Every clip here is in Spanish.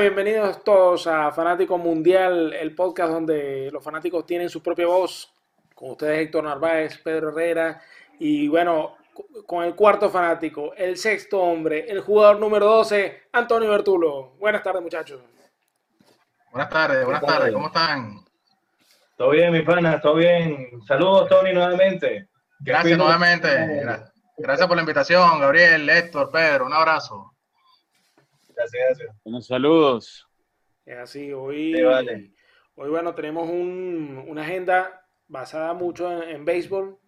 bienvenidos todos a Fanático Mundial, el podcast donde los fanáticos tienen su propia voz. Con ustedes Héctor Narváez, Pedro Herrera y bueno, con el cuarto fanático, el sexto hombre, el jugador número 12, Antonio Bertulo. Buenas tardes muchachos. Buenas tardes, buenas tardes, ¿cómo están? Todo bien, mi pana, todo bien. Saludos, Tony, nuevamente. Gracias nuevamente. Gracias por la invitación, Gabriel, Héctor, Pedro, un abrazo. Gracias, gracias. Unos saludos. Es así, hoy, Sí, vale. hoy bueno, tenemos un- una agenda basada mucho en, en béisbol,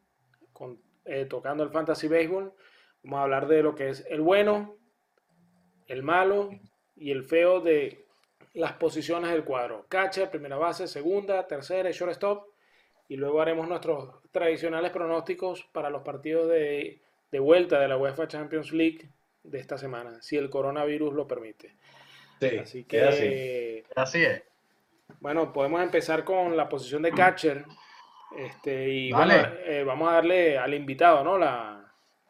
con- eh, tocando el fantasy béisbol. Vamos a hablar de lo que es el bueno, el malo y el feo de las posiciones del cuadro. Catcher, primera base, segunda, tercera y shortstop. Y luego haremos nuestros tradicionales pronósticos para los partidos de, de vuelta de la UEFA Champions League de esta semana, si el coronavirus lo permite. Sí, Así queda así. que, Así es. bueno, podemos empezar con la posición de catcher. Este, y Dale. bueno, eh, vamos a darle al invitado, ¿no? La,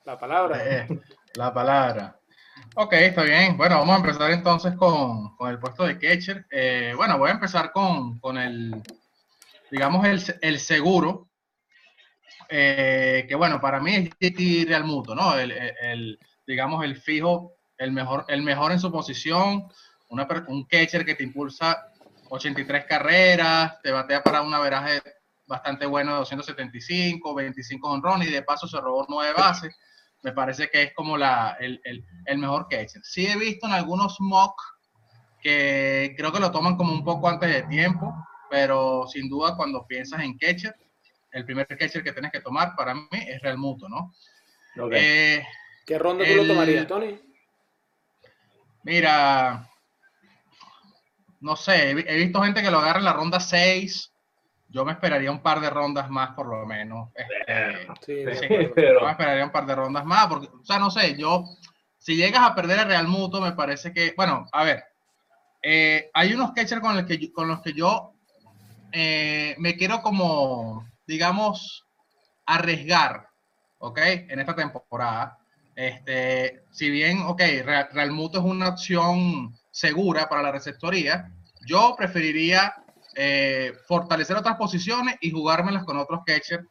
la palabra. Eh, la palabra. Ok, está bien. Bueno, vamos a empezar entonces con, con el puesto de catcher. Eh, bueno, voy a empezar con, con el, digamos, el, el seguro. eh, que bueno, para mí es JT Real Muto, ¿no? El, el- el, digamos, el fijo, el mejor, el mejor en su posición, una, un catcher que te impulsa 83 carreras, te batea para un averaje bastante bueno de 275, 25 honrones y de paso se robó nueve bases. Me parece que es como la, el, el, el mejor catcher. Sí he visto en algunos mock que creo que lo toman como un poco antes de tiempo, pero sin duda cuando piensas en catcher, el primer catcher que tienes que tomar para mí es Real Muto, ¿no? Ok. Eh, ¿Qué ronda tú lo tomarías, Tony? Mira, no sé, he, vi- he visto gente que lo agarra en la ronda 6. Yo me esperaría un par de rondas más, por lo menos. Este, Sí, sí, yo me esperaría un par de rondas más, porque, o sea, no sé, yo, si llegas a perder a Real Muto, me parece que, bueno, a ver, eh, hay unos catchers con, los que yo- con los que yo eh, me quiero como, digamos, arriesgar, ¿ok? En esta temporada. Este, si bien, ok, Real, Real Muto es una opción segura para la receptoría, yo preferiría eh, fortalecer otras posiciones y jugármelas con otros catchers.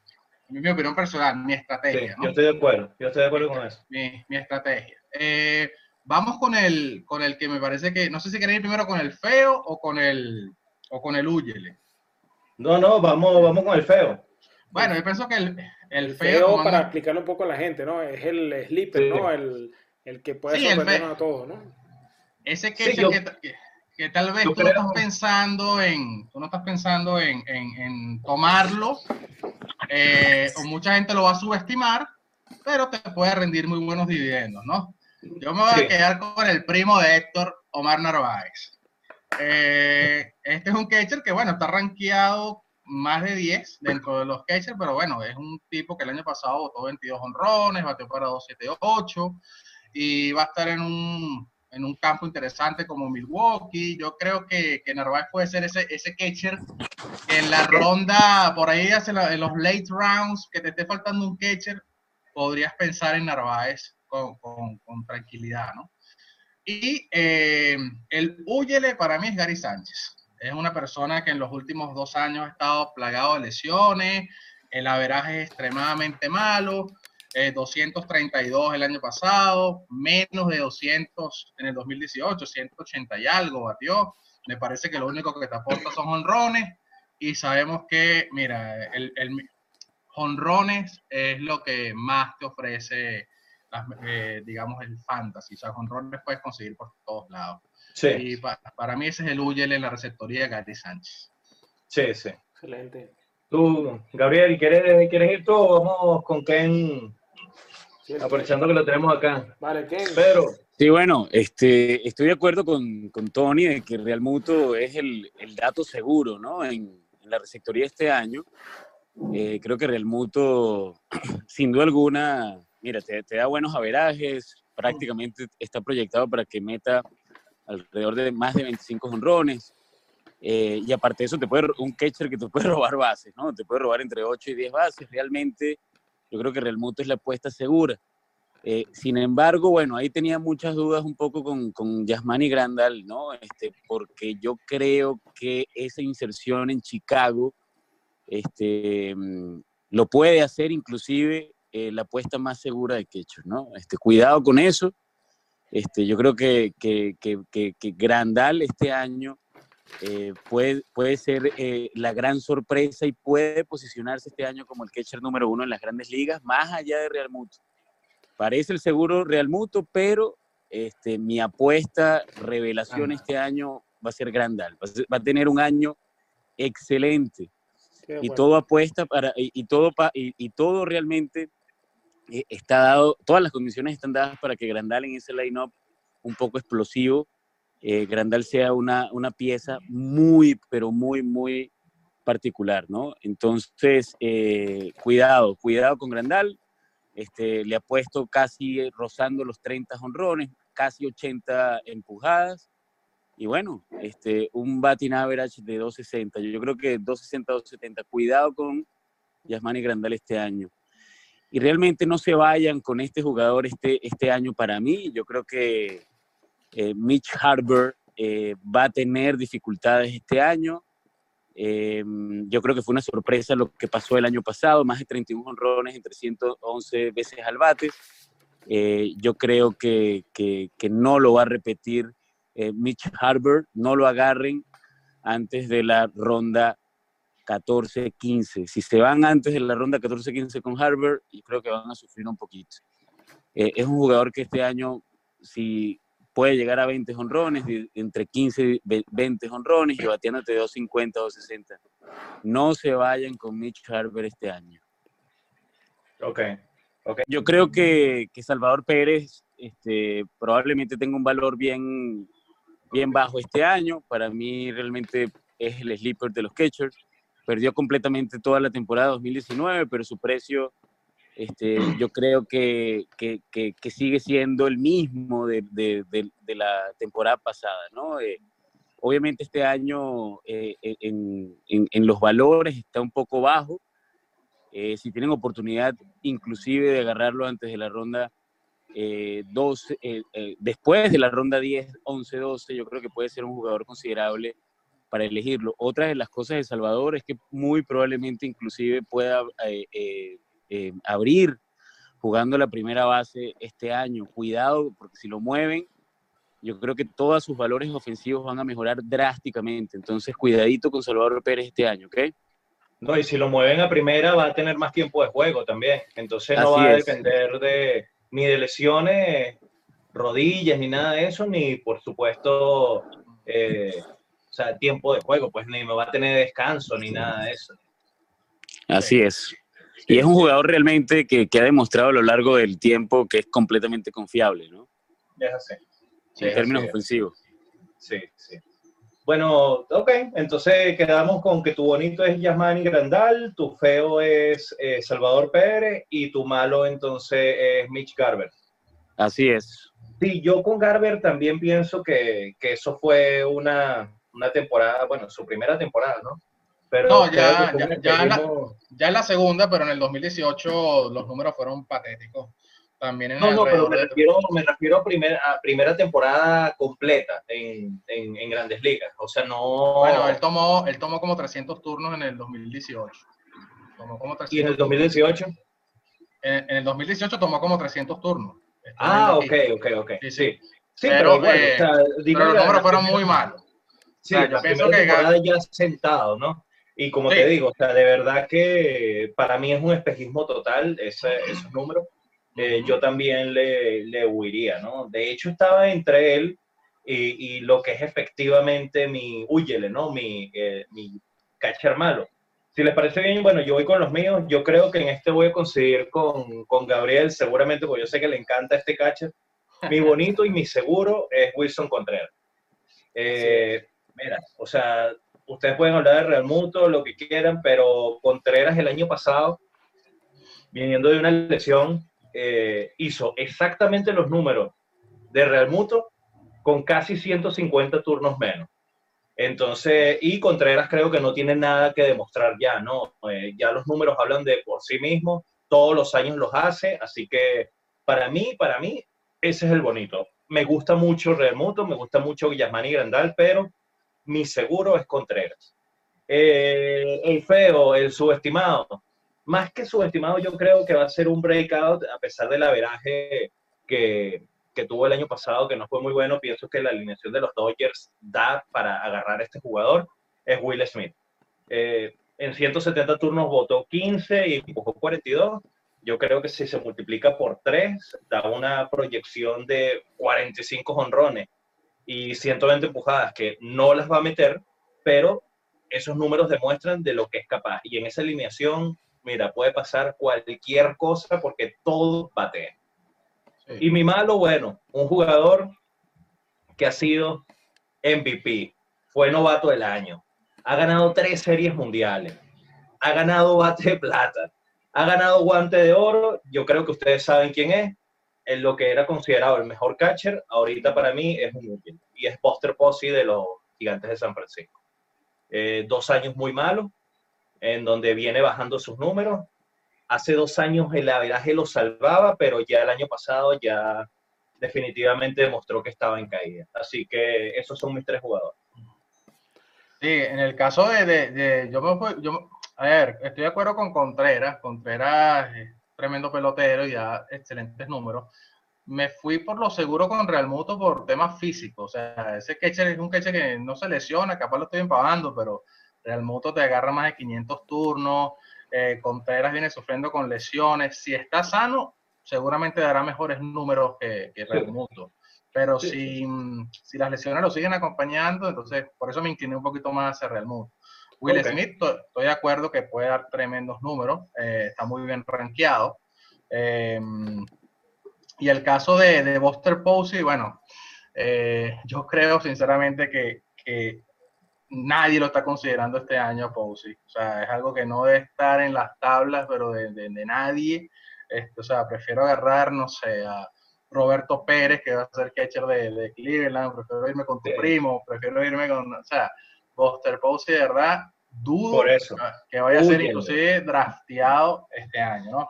Mi opinión personal, mi sí, estrategia. ¿no? yo estoy de acuerdo. Yo estoy de acuerdo con eso. mi, mi estrategia. Eh, vamos con el, con el que me parece que, no sé si queréis ir primero con el feo o con el, o con el huyele. No, no, vamos, vamos con el feo. Bueno, yo pienso que el, el, feo, para han- explicarle un poco a la gente, ¿no? Es el sleeper, Sí. ¿no? El, el que puede Sí, sorprendernos a todos, ¿no? ese Sí, catcher yo- que, que, que tal vez yo tú no creo- estás pensando en, tú no estás pensando en, en- en tomarlo, eh, o mucha gente lo va a subestimar, pero te puede rendir muy buenos dividendos, ¿no? Yo me voy Sí. a quedar con el primo de Héctor, Omar Narváez. Eh, este es un catcher que, bueno, está rankeado más de 10 dentro de los catchers, pero bueno, es un tipo que el año pasado botó 22 honrones, bateó para 278 y va a estar en un, en un campo interesante como Milwaukee. Yo creo que, que Narváez puede ser ese, ese catcher que en la ronda, por ahí hace la- en los late rounds, que te esté faltando un catcher, podrías pensar en Narváez con, con- con tranquilidad, ¿no? Y eh, el Úyele para mí es Gary Sánchez. Es una persona que en los últimos dos años ha estado plagado de lesiones, el averaje es extremadamente malo, eh, 232 el año pasado, menos de 200 en el 2018, 180 y algo batió. Me parece que lo único que te aporta son honrones y sabemos que, mira, el, el honrones es lo que más te ofrece, eh, digamos, el fantasy. O sea, honrones puedes conseguir por todos lados. Sí, Y para mí ese es el Uyel en la receptoría de Gary Sánchez. sí, sí. Excelente. Tú, Gabriel, ¿quieres, ¿quieres ir tú o vamos con Ken? Aprovechando que lo tenemos acá. Vale, Ken. Pedro, Sí, bueno, este, estoy de acuerdo con, con Tony de que Real Muto es el, el dato seguro, ¿no? En, en la receptoría este año. Eh, creo que Real Muto, sin duda alguna, mira, te, te da buenos averajes, prácticamente está proyectado para que meta alrededor de más de 25 honrones. Eh, y aparte de eso, te puede, un catcher que te puede robar bases, ¿no? Te puede robar entre 8 y 10 bases. Realmente, yo creo que Real Muto es la apuesta segura. Eh, sin embargo, bueno, ahí tenía muchas dudas un poco con, con Yasmani Grandal, ¿no? Este, porque yo creo que esa inserción en Chicago este, mm, lo puede hacer inclusive eh, la apuesta más segura de Ketchup, ¿no? Este, cuidado con eso. Este, yo creo que, que, que, que Grandal este año eh, puede, puede ser eh, la gran sorpresa y puede posicionarse este año como el catcher número uno en las grandes ligas, más allá de Real Muto. Parece el seguro Real Muto, pero este, mi apuesta, revelación este año va a ser Grandal. Va a, tener un año excelente. y todo apuesta para, y, todo, y, y, todo realmente está dado, todas las condiciones están dadas para que Grandal en ese line-up un poco explosivo eh, Grandal sea una, una, pieza muy, pero muy, muy particular, ¿no? Entonces, eh, cuidado, cuidado con Grandal. Este, le ha puesto casi rozando los 30 honrones, casi 80 empujadas. Y bueno, este, un batting average de 260. Yo creo que 260, 270. Cuidado con Yasmani Grandal este año. Y realmente no se vayan con este jugador este, este año para mí. Yo creo que eh, Mitch Harbour eh, va a tener dificultades este año. Eh, yo creo que fue una sorpresa lo que pasó el año pasado, más de 31 honrones en 311 veces al bate. yo creo que, que, que, no lo va a repetir Mitch Harbour, no lo agarren antes de la ronda 14-15. Si se van antes de la ronda 14-15 con Harbour, yo creo que van a sufrir un poquito. es un jugador que este año, si puede llegar a 20 honrones, entre 15 y 20 honrones y batiéndote 250 o 260. No se vayan con Mitch Harper este año. Ok. okay. Yo creo que, que Salvador Pérez este, probablemente tenga un valor bien, bien bajo este año. Para mí realmente es el sleeper de los catchers. Perdió completamente toda la temporada 2019, pero su precio este, yo creo que, que, que, sigue siendo el mismo de, de, de, la temporada pasada, ¿no? Eh, obviamente este año eh, en, en, en, los valores está un poco bajo. Eh, si tienen oportunidad inclusive de agarrarlo antes de la ronda 12, después de la ronda 10, 11, 12, yo creo que puede ser un jugador considerable para elegirlo. Otra de las cosas de Salvador es que muy probablemente inclusive pueda eh, abrir jugando la primera base este año. Cuidado, porque si lo mueven, yo creo que todos sus valores ofensivos van a mejorar drásticamente. Entonces, cuidadito con Salvador Pérez este año, ¿ok? No, y si lo mueven a primera, va a tener más tiempo de juego también. Entonces, no va a depender de, ni de lesiones, rodillas, ni nada de eso, ni por supuesto, eh, o sea, tiempo de juego, pues ni me va a tener descanso, ni nada de eso. Así es. Y es un jugador realmente que, que, ha demostrado a lo largo del tiempo que es completamente confiable, ¿no? Es así. en términos ofensivos. Sí, sí. Bueno, ok, entonces quedamos con que tu bonito es Yasmani Grandal, tu feo es eh, Salvador Pérez y tu malo entonces es Mitch Garber. Así es. Sí, yo con Garber también pienso que, que eso fue una, una temporada, bueno, su primera temporada, ¿no? no, ya, ya, ya, en la, ya, en la, segunda, pero en el 2018 los números fueron patéticos. También en no, no, pero me refiero, me refiero a, primer, a primera temporada completa en, en, en, Grandes Ligas. O sea, no. Bueno, él tomó, él tomó como 300 turnos en el 2018. Tomó como 300 ¿Y en el 2018? En, en, el 2018 tomó como 300 turnos. ah, ok, ok, ok. Sí, sí. sí pero, pero, eh, o sea, pero los números fueron muy malos. Sí, o sea, yo pienso que ya sentado, ¿no? Y como te digo, o sea, de verdad que para mí es un espejismo total ese, esos números. Eh, yo también le, le, huiría, ¿no? De hecho, estaba entre él y, y lo que es efectivamente mi, huyele, ¿no? Mi, eh, mi catcher malo. Si les parece bien, bueno, yo voy con los míos. Yo creo que en este voy a conseguir con, con Gabriel, seguramente, porque yo sé que le encanta este catcher. Mi bonito y mi seguro es Wilson Contreras. Eh, mira, o sea, ustedes pueden hablar de Real Muto, lo que quieran, pero Contreras el año pasado, viniendo de una lesión, eh, hizo exactamente los números de Real Muto con casi 150 turnos menos. Entonces, y Contreras creo que no tiene nada que demostrar ya, ¿no? Eh, ya los números hablan de por sí mismos, todos los años los hace, así que Para mí, para mí, ese es el bonito. Me gusta mucho Remuto, me gusta mucho Guillasmán y Grandal, pero mi seguro es Contreras. Eh, el feo, el subestimado. Más que subestimado, yo creo que va a ser un breakout a pesar del averaje que, que tuvo el año pasado, que no fue muy bueno. Pienso que la alineación de los Dodgers da para agarrar a este jugador. Es Will Smith. Eh, en 170 turnos votó 15 y empujó 42. Yo creo que si se multiplica por 3, da una proyección de 45 honrones y 120 empujadas, que no las va a meter, pero esos números demuestran de lo que es capaz. Y en esa alineación, mira, puede pasar cualquier cosa porque todo bate. Y mi malo, bueno, un jugador que ha sido MVP, fue novato del año, ha ganado tres series mundiales, ha ganado bate de plata, ha ganado guante de oro, yo creo que ustedes saben quién es, lo que era considerado el mejor catcher, ahorita para mí es un útil, y es Buster Posey de los Gigantes de San Francisco. Eh, dos años muy malos, en donde viene bajando sus números. Hace dos años el averaje lo salvaba, pero ya el año pasado ya definitivamente demostró que estaba en caída. Así que esos son mis tres jugadores. Sí, en el caso de, de, yo, yo, a ver, estoy de acuerdo con Contreras. Contreras tremendo pelotero y da excelentes números. Me fui por lo seguro con Real Muto por temas físicos. O sea, ese catcher es un catcher que no se lesiona, capaz lo estoy empavando, pero Real Muto te agarra más de 500 turnos. Eh, Contreras viene sufriendo con lesiones. Si está sano, seguramente dará mejores números que, que Real Muto. Pero si, si, las lesiones lo siguen acompañando, entonces por eso me incliné un poquito más hacia Real Mundo. Will Smith, estoy de acuerdo que puede dar tremendos números, eh, está muy bien rankeado. Em, y el caso de, de Buster Posey, bueno, eh, yo creo sinceramente que, que, nadie lo está considerando este año Posey. O sea, es algo que no debe estar en las tablas, pero de, de, de nadie. Este, o sea, prefiero agarrar, no sé, a Roberto Pérez, que va a ser catcher de, de Cleveland, prefiero irme con tu primo, prefiero irme con, o sea, Buster Posey, de verdad, dudo Por eso. que vaya a ser inclusive drafteado este año, ¿no?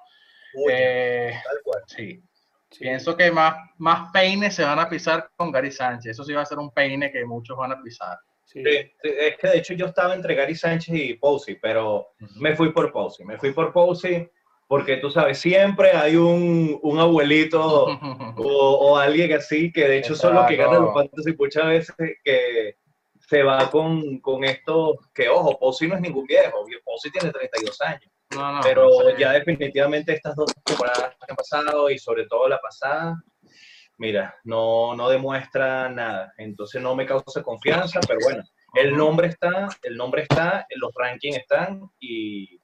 Eh, sí. Pienso que más, más peines se van a pisar con Gary Sánchez. Eso sí va a ser un peine que muchos van a pisar. Sí. es que de hecho yo estaba entre Gary Sánchez y Posey, pero me fui por Posey. Me fui por Posey porque tú sabes, siempre hay un, un abuelito o, o, alguien así, que de hecho son los que ganan los fantasy muchas veces, que se va con, con esto, que ojo, Posey no es ningún viejo, Posey tiene 32 años. No, no, pero no ya definitivamente estas dos temporadas que han pasado y sobre todo la pasada, mira, no, no demuestra nada. Entonces no me causa confianza, pero bueno, el nombre está, el nombre está, los rankings están y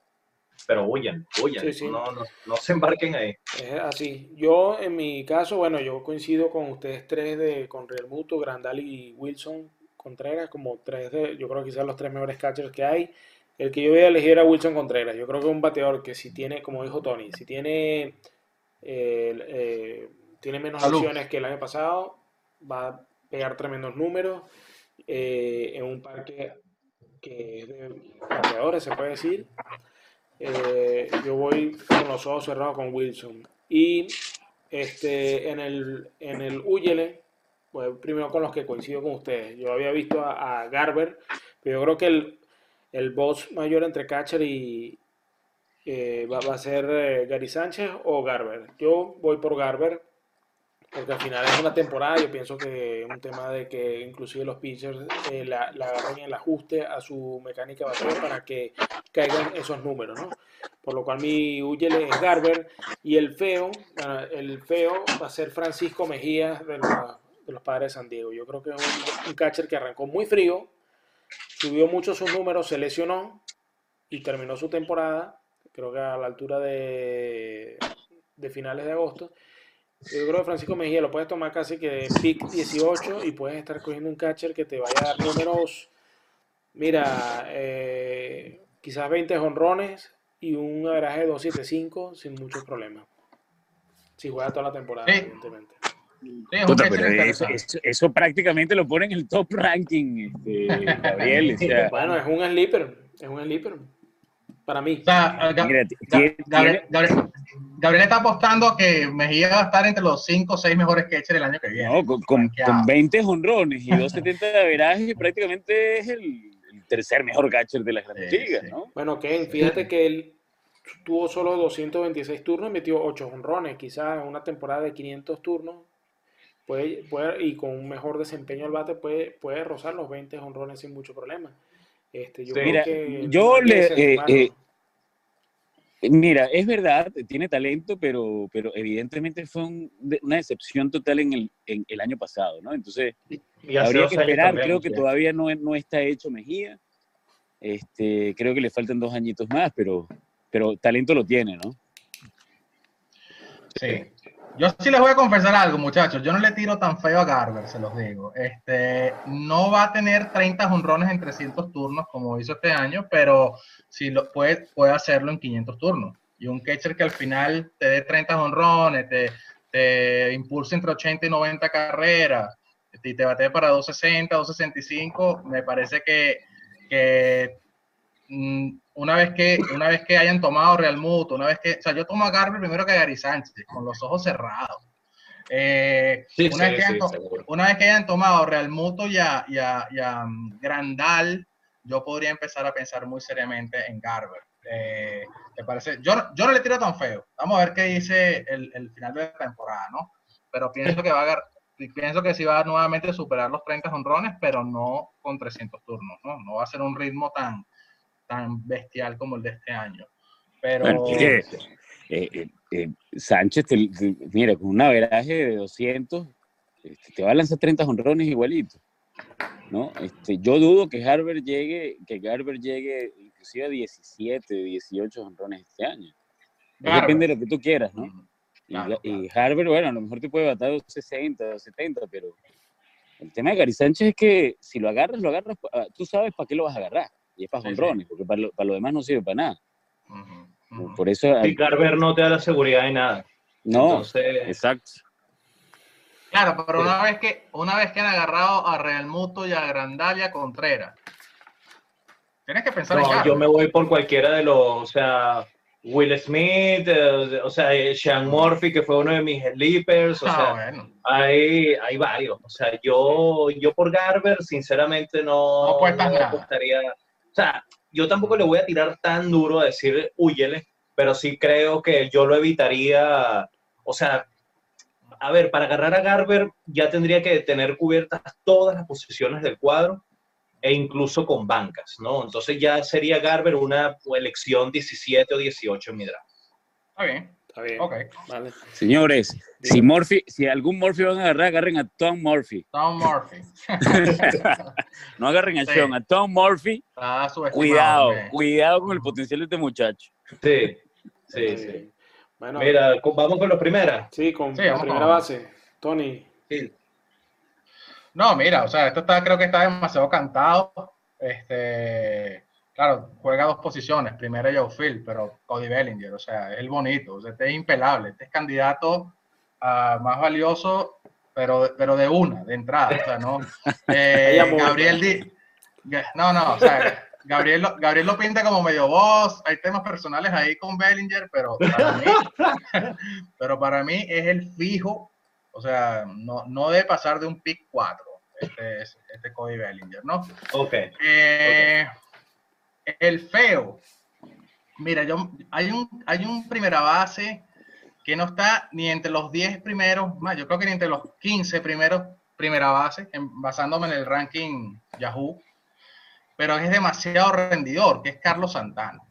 pero huyan, huyan, No, no, no, se embarquen ahí. Es así. Yo, en mi caso, bueno, yo coincido con ustedes tres, de, con Real Muto, Grandal y Wilson Contreras, como tres de, yo creo que quizás los tres mejores catchers que hay. El que yo voy a elegir era Wilson Contreras. Yo creo que es un bateador que si tiene, como dijo Tony, si tiene, eh, tiene menos opciones que el año pasado, va a pegar tremendos números eh, en un parque que es de bateadores, se puede decir. Eh, yo voy con los ojos cerrados con Wilson. Y este, en el, en el Uyele, pues primero con los que coincido con ustedes. Yo había visto a, Garber, pero yo creo que el, el boss mayor entre Catcher y eh, va, a ser eh, Gary Sánchez o Garber. Yo voy por Garber porque al final es una temporada, yo pienso que es un tema de que inclusive los pitchers eh, la, la, agarren el ajuste a su mecánica bateo para que caigan esos números, ¿no? Por lo cual mi Uyele es Garber y el feo, el feo va a ser Francisco Mejía de los, de los padres de San Diego. Yo creo que es un, un catcher que arrancó muy frío, subió mucho sus números, se lesionó y terminó su temporada, creo que a la altura de, de finales de agosto yo creo que Francisco Mejía lo puedes tomar casi que de pick 18 y puedes estar cogiendo un catcher que te vaya a dar números, mira, eh, quizás 20 honrones y un average de 2.75 sin muchos problemas. Si juega toda la temporada, evidentemente. Eso, prácticamente lo pone en el top ranking, este, Gabriel. bueno, es un sleeper, es un sleeper para mí. Gabriel está apostando a que Mejía va a estar entre los 5 o 6 mejores catchers el año que viene. No, con, con, con 20 honrones y 270 de averaje, prácticamente es el, tercer mejor catcher de las grandes ligas, ¿no? Bueno, Ken, fíjate que él tuvo solo 226 turnos, metió 8 honrones, quizás en una temporada de 500 turnos, puede, puede, y con un mejor desempeño al bate puede, puede rozar los 20 honrones sin mucho problema. Este, yo Mira, yo le... Eh, eh, mira, es verdad, tiene talento, pero, pero evidentemente fue una decepción total en el, en el año pasado, ¿no? Entonces, habría que esperar, creo que todavía no, no está hecho Mejía. Este, creo que le faltan dos añitos más, pero, pero talento lo tiene, ¿no? Sí. Yo sí les voy a confesar algo, muchachos. Yo no le tiro tan feo a Garber, se los digo. Este, no va a tener 30 honrones en 300 turnos como hizo este año, pero sí lo puede, puede hacerlo en 500 turnos. Y un catcher que al final te dé 30 honrones, te, te impulse entre 80 y 90 carreras, y te bate para 260, 265, me parece que, que mm, una vez que una vez que hayan tomado Real Muto, una vez que, o sea, yo tomo a Garber primero que a Gary Sánchez, con los ojos cerrados. Eh, una, vez que hayan, tomado Real Muto y a, mm, Grandal, yo podría empezar a pensar muy seriamente en Garber. Eh, ¿Te parece? Yo, yo no le tiro tan feo. Vamos a ver qué dice el, el final de la temporada, ¿no? Pero pienso que va a pienso que sí va a nuevamente superar los 30 honrones, pero no con 300 turnos, ¿no? No va a ser un ritmo tan, tan bestial como el de este año. Pero... Eh, eh, eh, Sánchez, mira, con un averaje de 200, este, te va a lanzar 30 honrones igualito. ¿no? Este, yo dudo que Harvard llegue, que Garber llegue inclusive a 17, 18 honrones este año. Depende de lo que tú quieras, ¿no? y, Harvard, bueno, a lo mejor te puede batar 260, 70, pero el tema de Gary Sánchez es que si lo agarras, lo agarras, ah, tú sabes para qué lo vas a agarrar. Y es para jonrones, porque para lo, para lo, demás no sirve para nada. Por eso. Y Carver no te da la seguridad de nada. No, exacto. Claro, pero una vez que una vez que han agarrado a Real Muto y a Grandalia Contreras, tienes que pensar no, yo me voy por cualquiera de los, o sea, Will Smith, eh, o sea, Sean Murphy, que fue uno de mis sleepers, o ah, sea, hay, hay varios. O sea, yo, yo por Garber, sinceramente, no, no, no apostaría sea, yo tampoco le voy a tirar tan duro a decir huyele, pero sí creo que yo lo evitaría, o sea, a ver, para agarrar a Garber ya tendría que tener cubiertas todas las posiciones del cuadro e incluso con bancas, ¿no? Entonces ya sería Garber una elección 17 o 18 en mi draft. Está bien. Está bien. Ok. Vale. Señores, si, Murphy, si algún Murphy van a agarrar, agarren a Tom Murphy. Tom Murphy. no agarren a Sean, a Tom Murphy. cuidado, cuidado con el potencial de este muchacho. Sí, sí, sí. Bueno, Mira, vamos con los primeras. Sí, con la primera base. Tony. Sí. No, mira, o sea, esto está, creo que está demasiado cantado. Este, claro, juega dos posiciones, primero Joe Phil, pero Cody Bellinger, o sea, es el bonito, o sea, este es impelable, este es candidato a más valioso, pero, pero de una, de entrada, o sea, no. Eh, Gabriel Di, no, no, o sea, Gabriel, Gabriel lo pinta como medio voz, hay temas personales ahí con Bellinger, pero para mí, pero para mí es el fijo, o sea, no, no debe pasar de un pick 4, este, este Cody Bellinger, ¿no? Ok. Eh, el feo. Mira, yo, hay, un, hay un primera base que no está ni entre los 10 primeros, más, yo creo que ni entre los 15 primeros primera base, basándome en el ranking Yahoo, pero es demasiado rendidor, que es Carlos Santana.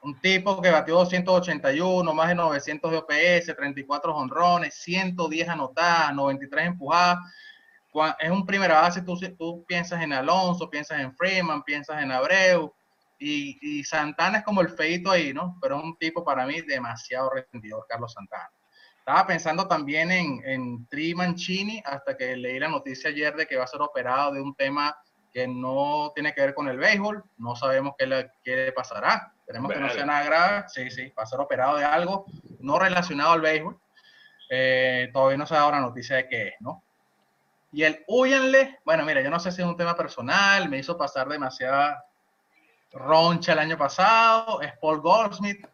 Un tipo que batió 281, más de 900 de OPS, 34 honrones, 110 anotadas, 93 empujadas. Es un primera base, tú, tú piensas en Alonso, piensas en Freeman, piensas en Abreu, y, Santana es como el feito ahí, ¿no? Pero es un tipo para mí demasiado rendidor, Carlos Santana. Estaba pensando también en, en Tri Mancini hasta que leí la noticia ayer de que va a ser operado de un tema que no tiene que ver con el béisbol. No sabemos qué le, qué pasará. Esperemos que no sea nada grave. Sí, sí, va a ser operado de algo no relacionado al béisbol. Eh, todavía no se ha dado la noticia de qué es, ¿no? Y el huyanle, bueno, mira, yo no sé si es un tema personal, me hizo pasar demasiada roncha el año pasado, es Paul Goldsmith.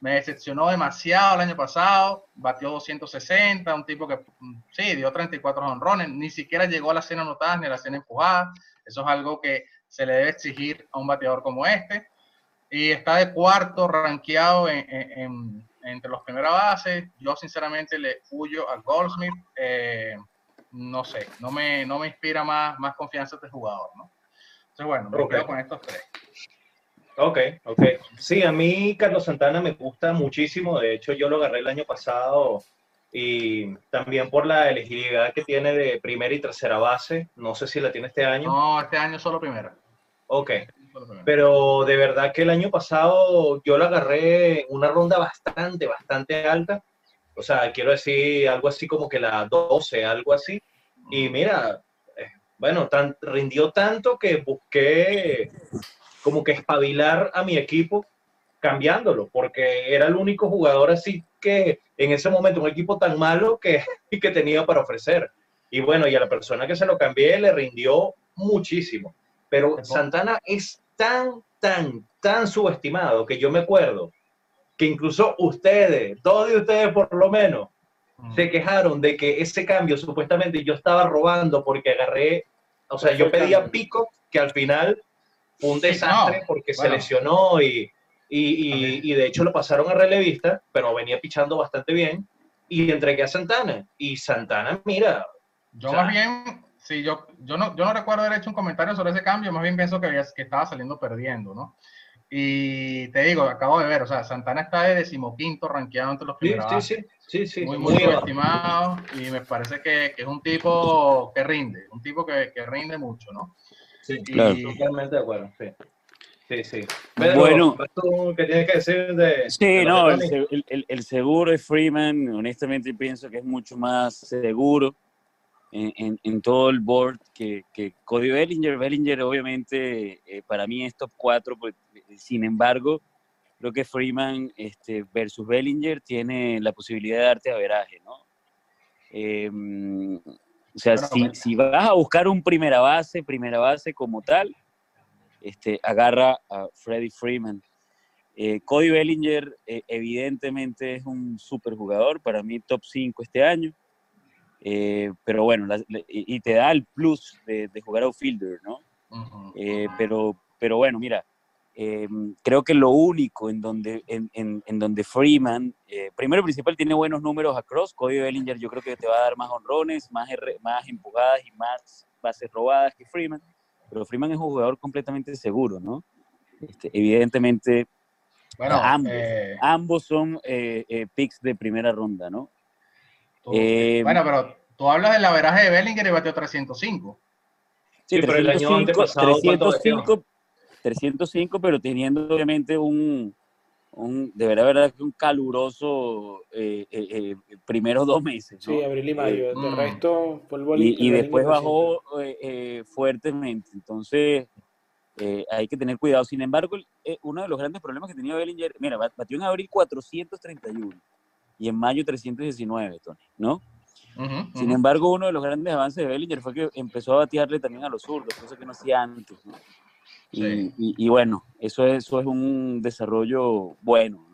me decepcionó demasiado el año pasado, batió 260, un tipo que mm, sí, dio 34 honrones, ni siquiera llegó a la cena anotada ni a la cena empujada. Eso es algo que se le debe exigir a un bateador como este. Y está de cuarto rankeado en, entre los primeras bases. Yo sinceramente le huyo a Goldsmith. Eh, no sé, no me, no me inspira más, más confianza este jugador, ¿no? Entonces, bueno, me quedo con estos tres. Ok, ok. Sí, a mí Carlos Santana me gusta muchísimo. De hecho, yo lo agarré el año pasado y también por la elegibilidad que tiene de primera y tercera base. No sé si la tiene este año. No, este año solo primera. Ok. Pero de verdad que el año pasado yo lo agarré una ronda bastante, bastante alta. O sea, quiero decir algo así como que la 12, algo así. Y mira, eh, bueno, tan, rindió tanto que busqué como que espabilar a mi equipo cambiándolo, porque era el único jugador así que en ese momento, un equipo tan malo que, que tenía para ofrecer. Y bueno, y a la persona que se lo cambié le rindió muchísimo. Pero Santana es tan, tan, tan subestimado que yo me acuerdo que incluso ustedes, todos de ustedes por lo menos, mm. se quejaron de que ese cambio supuestamente yo estaba robando porque agarré, o sea, yo pedía pico que al final un desastre porque se lesionó y, y, y, de hecho lo pasaron a relevista, pero venía pichando bastante bien y entregué a Santana. Y Santana, mira. Yo más bien, sí, yo, yo, no, yo no recuerdo haber hecho un comentario sobre ese cambio, más bien pienso que, que estaba saliendo perdiendo, ¿no? Y te digo, acabo de ver, o sea, Santana está de decimoquinto rankeado entre los primeros. Sí, sí, sí, sí, Muy, muy, estimado y me parece que, que, es un tipo que rinde, un tipo que, que rinde mucho, ¿no? Sí, claro. totalmente de acuerdo, sí. Sí, sí. bueno, ¿qué tienes que decir de.? Sí, no, el, el, el, seguro de Freeman, honestamente pienso que es mucho más seguro en, en, en todo el board que, que, Cody Bellinger. Bellinger, obviamente, eh, para mí es top 4, pues, sin embargo, creo que Freeman este, versus Bellinger tiene la posibilidad de darte averaje, ¿no? Eh, o sea, si, si, vas a buscar un primera base, primera base como tal, este, agarra a Freddie Freeman. Eh, Cody Bellinger eh, evidentemente es un super jugador, para mí top 5 este año, eh, pero bueno, y, te da el plus de, jugar a fielder, ¿no? pero, pero bueno, mira, Em, creo que lo único en donde, en, en, donde Freeman, eh, primero principal, tiene buenos números a cross. Cody Bellinger yo creo que te va a dar más honrones, más, más empujadas y más bases robadas que Freeman. Pero Freeman es un jugador completamente seguro, ¿no? Este, evidentemente, bueno, ambos, eh, ambos son eh, picks de primera ronda, ¿no? bueno, pero tú hablas del averaje de Bellinger y bateó 305. Sí, pero el año antepasado, 305 305, pero teniendo obviamente un, un de verdad, verdad un caluroso eh, eh, eh, primeros dos meses. Sí, abril y mayo. de mm. resto fue el Y, y después bajó fuertemente. Entonces, hay que tener cuidado. Sin embargo, uno de los grandes problemas que tenía Bellinger, mira, batió en abril 431 y en mayo 319, Tony, ¿no? Sin embargo, uno de los grandes avances de Bellinger fue que empezó a batearle también a los zurdos, cosa que no hacía antes. ¿no? Y, bueno, eso, eso es un desarrollo bueno.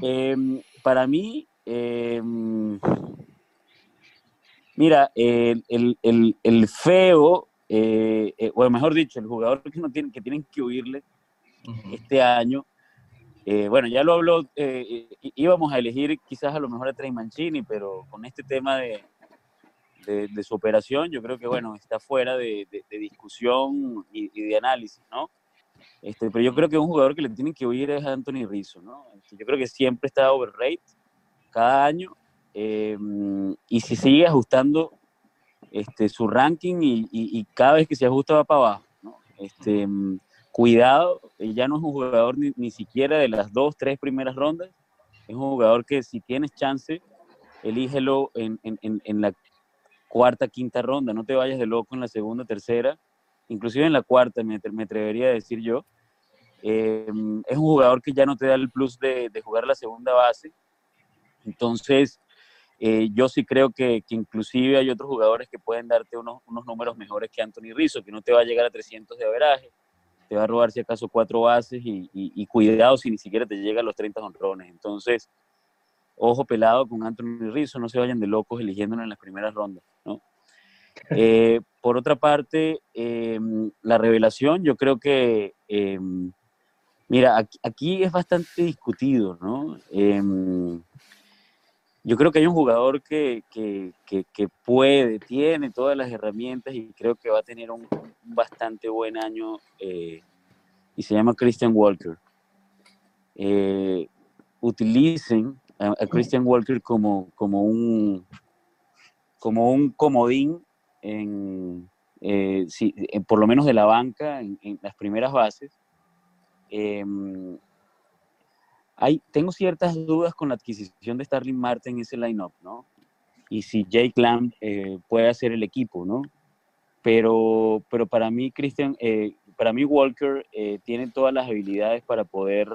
Em, para mí, em, mira, el, feo, eh, eh, o mejor dicho, el jugador que, no tiene, que tienen que huirle este año, eh, bueno, ya lo habló, íbamos a elegir quizás a lo mejor a Trey Mancini, pero con este tema de, de, su operación, yo creo que, bueno, está fuera de, discusión y, de análisis, ¿no? Este, pero yo creo que un jugador que le tienen que oír es Anthony Rizzo, ¿no? Este, yo creo que siempre está overrated cada año em, y si sigue ajustando este, su ranking y, cada vez que se ajusta va para abajo, ¿no? Este, cuidado, ya no es un jugador ni, siquiera de las dos, tres primeras rondas, es un jugador que si tienes chance, elígelo en, en, en, la cuarta, quinta ronda, no te vayas de loco en la segunda, tercera, inclusive en la cuarta, me, atrevería a decir yo. Em, es un jugador que ya no te da el plus de, jugar la segunda base. Entonces, eh, yo sí creo que, que, inclusive hay otros jugadores que pueden darte unos, unos, números mejores que Anthony Rizzo, que no te va a llegar a 300 de averaje, te va a robar si acaso cuatro bases y, cuidado si ni siquiera te llega a los 30 honrones. Entonces, ojo pelado con Anthony Rizzo, no se vayan de locos eligiéndolo en las primeras rondas, ¿no? Eh, por otra parte, em, la revelación, yo creo que, em, mira, aquí, es bastante discutido, ¿no? Em, yo creo que hay un jugador que, puede, tiene todas las herramientas y creo que va a tener un, bastante buen año eh, y se llama Christian Walker. Eh, utilicen a, Christian Walker como, como, un, como un comodín en, eh, por lo menos de la banca en, las primeras bases. Em, tengo ciertas dudas con la adquisición de Starling Marte en ese lineup, ¿no? Y si Jake Lamb eh, puede hacer el equipo, ¿no? Pero, pero para mí, Christian, eh, para mí Walker tiene todas las habilidades para poder,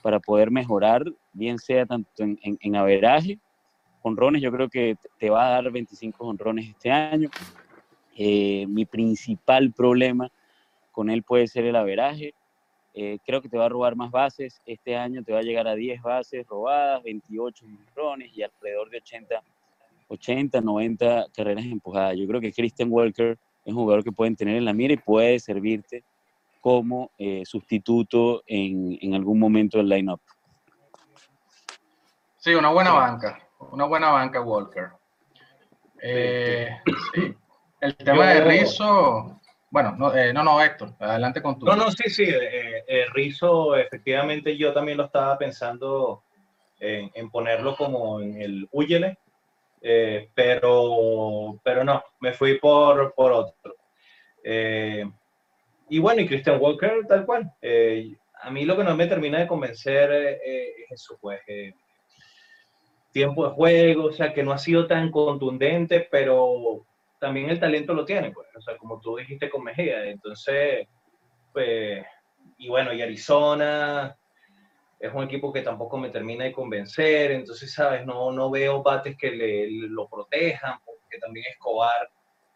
para poder mejorar, bien sea tanto en, en, en averaje, honrones, yo creo que te va a dar 25 honrones este año. mi principal problema con él puede ser el averaje. Eh, creo que te va a robar más bases. Este año te va a llegar a 10 bases robadas, 28 millones y alrededor de 80, 80, 90 carreras empujadas. Yo creo que Christian Walker es un jugador que pueden tener en la mira y puede servirte como eh, sustituto en, en, algún momento del lineup. Sí, una buena banca. Una buena banca, Walker. Eh, sí. El tema de Rizzo, bueno, no, eh, no, no, Héctor, adelante con tu. No, no, sí, sí, eh, eh Rizzo, efectivamente, yo también lo estaba pensando en, ponerlo como en el Huyele, eh, pero, pero no, me fui por, por otro. Y bueno, y Christian Walker, tal cual. a mí lo que no me termina de convencer es eso, pues, tiempo de juego, o sea, que no ha sido tan contundente, pero también el talento lo tiene, pues, o sea, como tú dijiste con Mejía, entonces, pues, y bueno, y Arizona es un equipo que tampoco me termina de convencer, entonces, sabes, no, no veo bates que le, lo protejan, porque también Escobar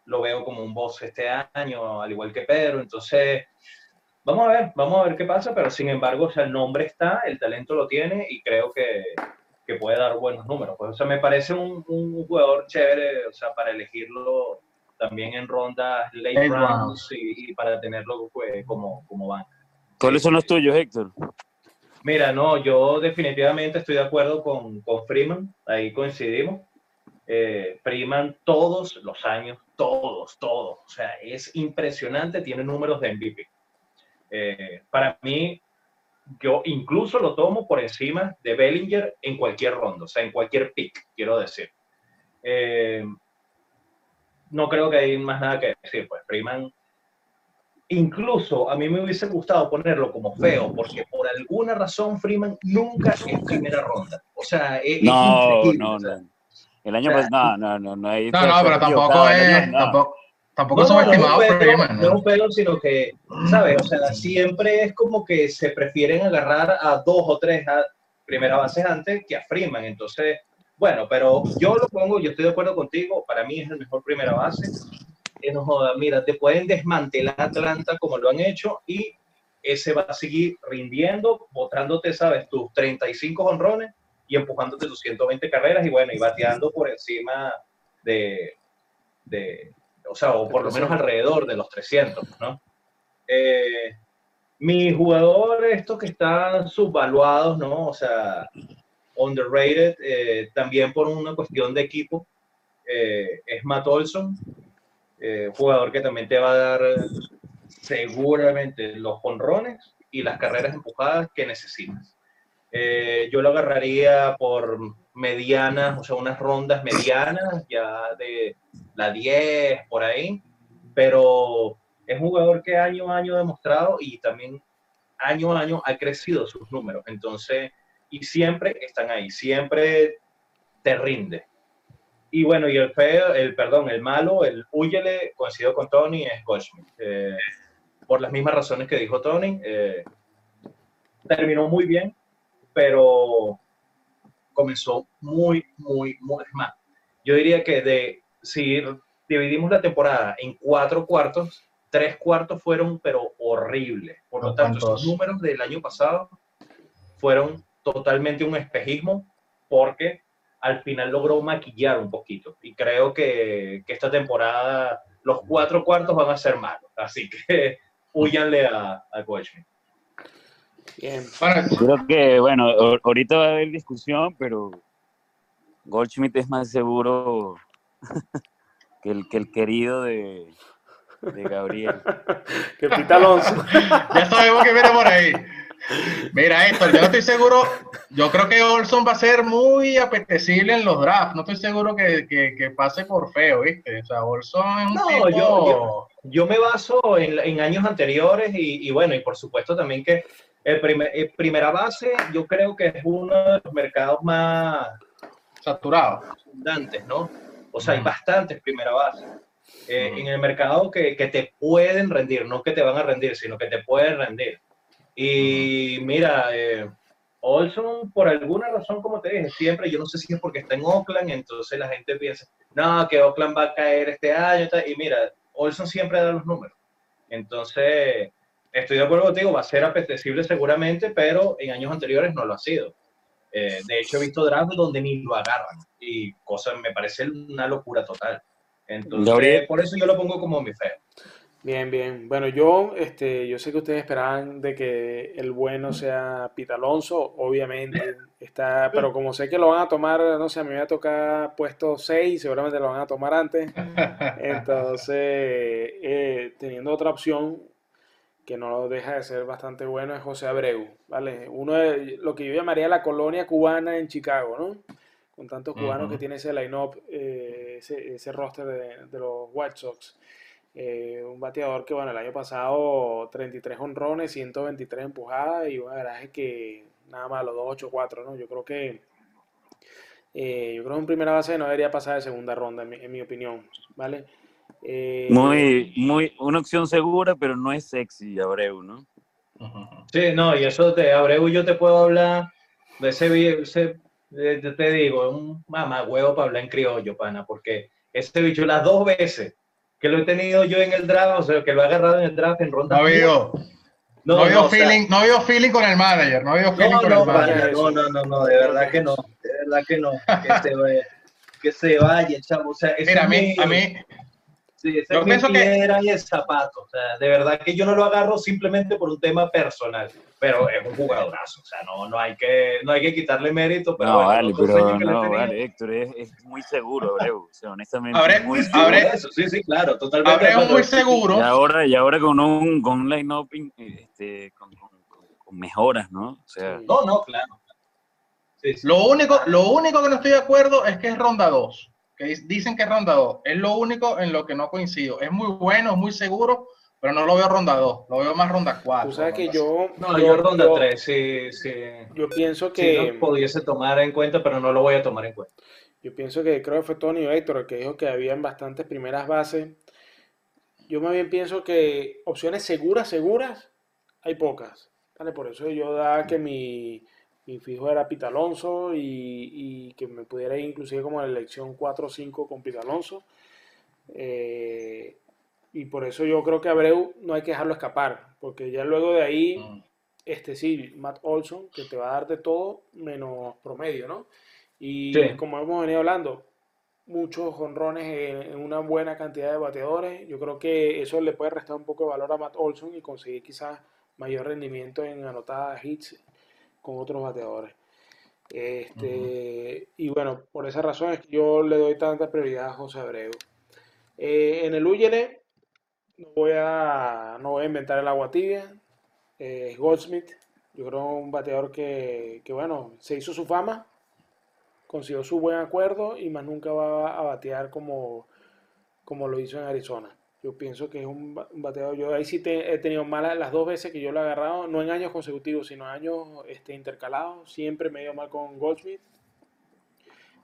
lo veo como un boss este año, al igual que Pedro, entonces, vamos a ver, vamos a ver qué pasa, pero sin embargo, o sea, el nombre está, el talento lo tiene y creo que, que puede dar buenos números. Pues, o sea, me parece un, un jugador chévere, o sea, para elegirlo también en rondas late rounds y, para tenerlo pues, como, como banca. ¿Cuáles son los tuyos, Héctor? Mira, no, yo definitivamente estoy de acuerdo con, con Freeman, ahí coincidimos. Eh, Freeman todos los años, todos, todos, o sea, es impresionante, tiene números de MVP. Eh, para mí, yo incluso lo tomo por encima de Bellinger en cualquier ronda, o sea, en cualquier pick, quiero decir. Eh, no creo que hay más nada que decir, pues Freeman, incluso a mí me hubiese gustado ponerlo como feo, porque por alguna razón Freeman nunca es primera ronda. O sea, es, no, no, no. El año pasado, no, no, no, no, hay, no, no, pero tampoco es, tampoco, Tampoco no, subestimado no, Freeman. No, pero sino que, ¿sabes? O sea, siempre es como que se prefieren agarrar a dos o tres a primera base antes que a Freeman. Entonces, bueno, pero yo lo pongo, yo estoy de acuerdo contigo, para mí es el mejor primera base. Que no joda, mira, te pueden desmantelar Atlanta como lo han hecho y ese va a seguir rindiendo, botándote, ¿sabes? Tus 35 honrones y empujándote tus 120 carreras y bueno, y bateando por encima de, de o sea, o por lo menos alrededor de los 300, ¿no? Eh, mi jugador, estos que están subvaluados, ¿no? O sea, underrated, eh, también por una cuestión de equipo, eh, es Matt Olson, jugador que también te va a dar seguramente los honrones y las carreras empujadas que necesitas. Yo lo agarraría por medianas, o sea, unas rondas medianas, ya de la 10, por ahí, pero es un jugador que año a año ha demostrado y también año a año ha crecido sus números. Entonces, y siempre están ahí, siempre te rinde. Y bueno, y el feo, el perdón, el malo, el huyele, coincido con Tony, es Goldschmidt. Eh, por las mismas razones que dijo Tony, eh, terminó muy bien, pero comenzó muy, muy, muy mal. Yo diría que de si dividimos la temporada en cuatro cuartos, tres cuartos fueron, pero horribles. Por lo tanto, esos números del año pasado fueron totalmente un espejismo porque al final logró maquillar un poquito. Y creo que, que esta temporada los cuatro cuartos van a ser malos. Así que huyanle a, a. Bien. Creo que, bueno, ahorita va a haber discusión, pero Goldschmidt es más seguro que el, que el querido de, de Gabriel. que Pita Alonso. ya sabemos que viene por ahí. Mira, Héctor, yo no estoy seguro. Yo creo que Olson va a ser muy apetecible en los drafts. No estoy seguro que, que, pase por feo, ¿viste? O sea, Olson es un no, yo, yo, me baso en, en años anteriores y, y, bueno, y por supuesto también que el, primer, primera base, yo creo que es uno de los mercados más saturados, abundantes, ¿no? O sea, hay bastantes primera base. Eh, en el mercado que, que, te pueden rendir, no que te van a rendir, sino que te pueden rendir. Y mira, eh, Olson, por alguna razón, como te dije, siempre, yo no sé si es porque está en Oakland, entonces la gente piensa, no, que Oakland va a caer este año, y mira, Olson siempre da los números. Entonces, estoy de acuerdo contigo, va a ser apetecible seguramente, pero en años anteriores no lo ha sido. Eh, de hecho, he visto drafts donde ni lo agarran y cosas me parece una locura total. Entonces, por eso yo lo pongo como mi fe. Bien, bien. Bueno, yo, este, yo sé que ustedes esperaban de que el bueno sea Pita Alonso, obviamente está, pero como sé que lo van a tomar, no sé, a mí me va a tocar puesto 6, seguramente lo van a tomar antes. Entonces, eh, teniendo otra opción que no deja de ser bastante bueno es José Abreu, ¿vale? Uno de lo que yo llamaría la colonia cubana en Chicago, ¿no? Con tantos cubanos que tiene ese line-up, eh, ese, ese, roster de, de los White Sox. Eh, un bateador que, bueno, el año pasado 33 honrones, 123 empujadas y un garaje que nada más los 284, ¿no? Yo creo que eh, yo creo que en primera base no debería pasar de segunda ronda, en mi, opinión, ¿vale? Eh, muy, muy, una opción segura, pero no es sexy, Abreu, ¿no? Sí, no, y eso de Abreu yo te puedo hablar de ese, ese te digo, un mamá huevo para hablar en criollo, pana, porque ese bicho las dos veces que lo he tenido yo en el draft, o sea, que lo he agarrado en el draft en ronda. No veo. No, no, no, feeling, no veo feeling con el manager, no veo feeling con el manager. No, no, no, no, de verdad que no, de verdad que no, que se vaya, que se vaya, chavo. O sea, Mira, a mí, a mí, Sí, yo pienso que era y el zapato. O sea, de verdad que yo no lo agarro simplemente por un tema personal, pero es un jugadorazo. O sea, no, no, hay, que, no hay que quitarle mérito. Pero no, vale, pero no, vale, Héctor, es, es, muy seguro, Abreu. O sea, honestamente, Abre, muy seguro. Eso, sí, sí, claro, totalmente. Abreu muy seguro. Y ahora, y ahora con un, con un line-up este, con, con, con, mejoras, ¿no? O sea, no, no, claro. Sí, sí. Lo, único, lo único que no estoy de acuerdo es que es ronda 2 que dicen que es ronda 2. Es lo único en lo que no coincido. Es muy bueno, es muy seguro, pero no lo veo ronda 2. Lo veo más ronda 4. Tú sabes que yo. No, yo, ronda 3, sí, sí. Yo pienso que. Sí, pudiese tomar en cuenta, pero no lo voy a tomar en cuenta. Yo pienso que creo que fue Tony o Héctor el que dijo que habían bastantes primeras bases. Yo más bien pienso que opciones seguras, seguras, hay pocas. ¿vale? Por eso yo da que mi mi fijo era Pita Alonso y, que me pudiera ir inclusive como en la elección 4 o 5 con Pita Alonso. Eh, y por eso yo creo que Abreu no hay que dejarlo escapar, porque ya luego de ahí, mm. este sí, Matt Olson, que te va a dar de todo menos promedio, ¿no? Y como hemos venido hablando, muchos jonrones en, una buena cantidad de bateadores, yo creo que eso le puede restar un poco de valor a Matt Olson y conseguir quizás mayor rendimiento en anotadas hits con otros bateadores. Este, Y bueno, por esa razón es que yo le doy tanta prioridad a José Abreu. Eh, en el Uyele no voy a, no voy a inventar el agua tibia. Eh, Goldsmith, yo creo un bateador que, que, bueno, se hizo su fama, consiguió su buen acuerdo y más nunca va a batear como, como lo hizo en Arizona. Yo pienso que es un, bateador. Yo ahí sí he tenido malas las dos veces que yo lo he agarrado, no en años consecutivos, sino años este, intercalados. Siempre me he ido mal con Goldsmith.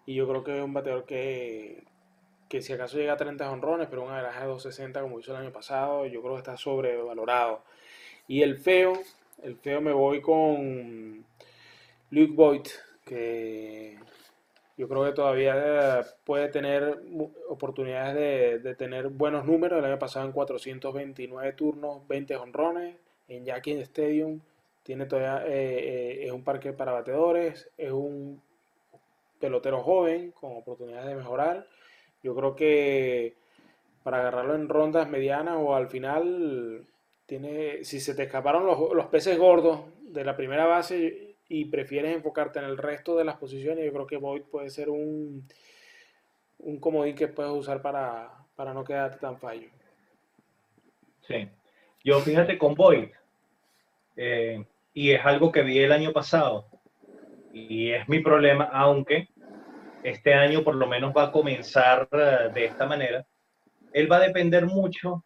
Y yo creo que es un bateador que, que si acaso llega a 30 honrones, pero un agarraje de 260 como hizo el año pasado, yo creo que está sobrevalorado. Y el feo, el feo me voy con Luke Boyd, que Yo creo que todavía puede tener oportunidades de, tener buenos números. El año pasado en 429 turnos, 20 honrones. En Yankee Stadium tiene todavía, eh, eh, es un parque para bateadores, es un pelotero joven con oportunidades de mejorar. Yo creo que para agarrarlo en rondas medianas o al final, tiene, si se te escaparon los, los peces gordos de la primera base y prefieres enfocarte en el resto de las posiciones, yo creo que Boyd puede ser un, un comodín que puedes usar para, para no quedarte tan fallo. Sí. Yo fíjate con Boyd, eh, y es algo que vi el año pasado, y es mi problema, aunque este año por lo menos va a comenzar eh, de esta manera, él va a depender mucho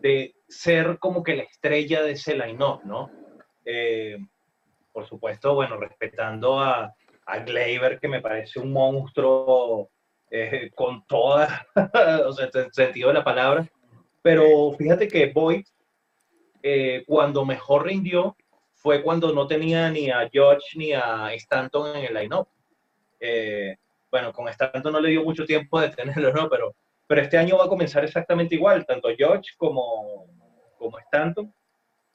de ser como que la estrella de ese line-up, ¿no? Eh, por supuesto, bueno, respetando a, a Gleyber, que me parece un monstruo eh, con toda, o sea, el sentido de la palabra, pero fíjate que Boyd, eh, cuando mejor rindió, fue cuando no tenía ni a George ni a Stanton en el line-up. bueno, con Stanton no le dio mucho tiempo de tenerlo, ¿no? Pero pero este año va a comenzar exactamente igual, tanto George como, como Stanton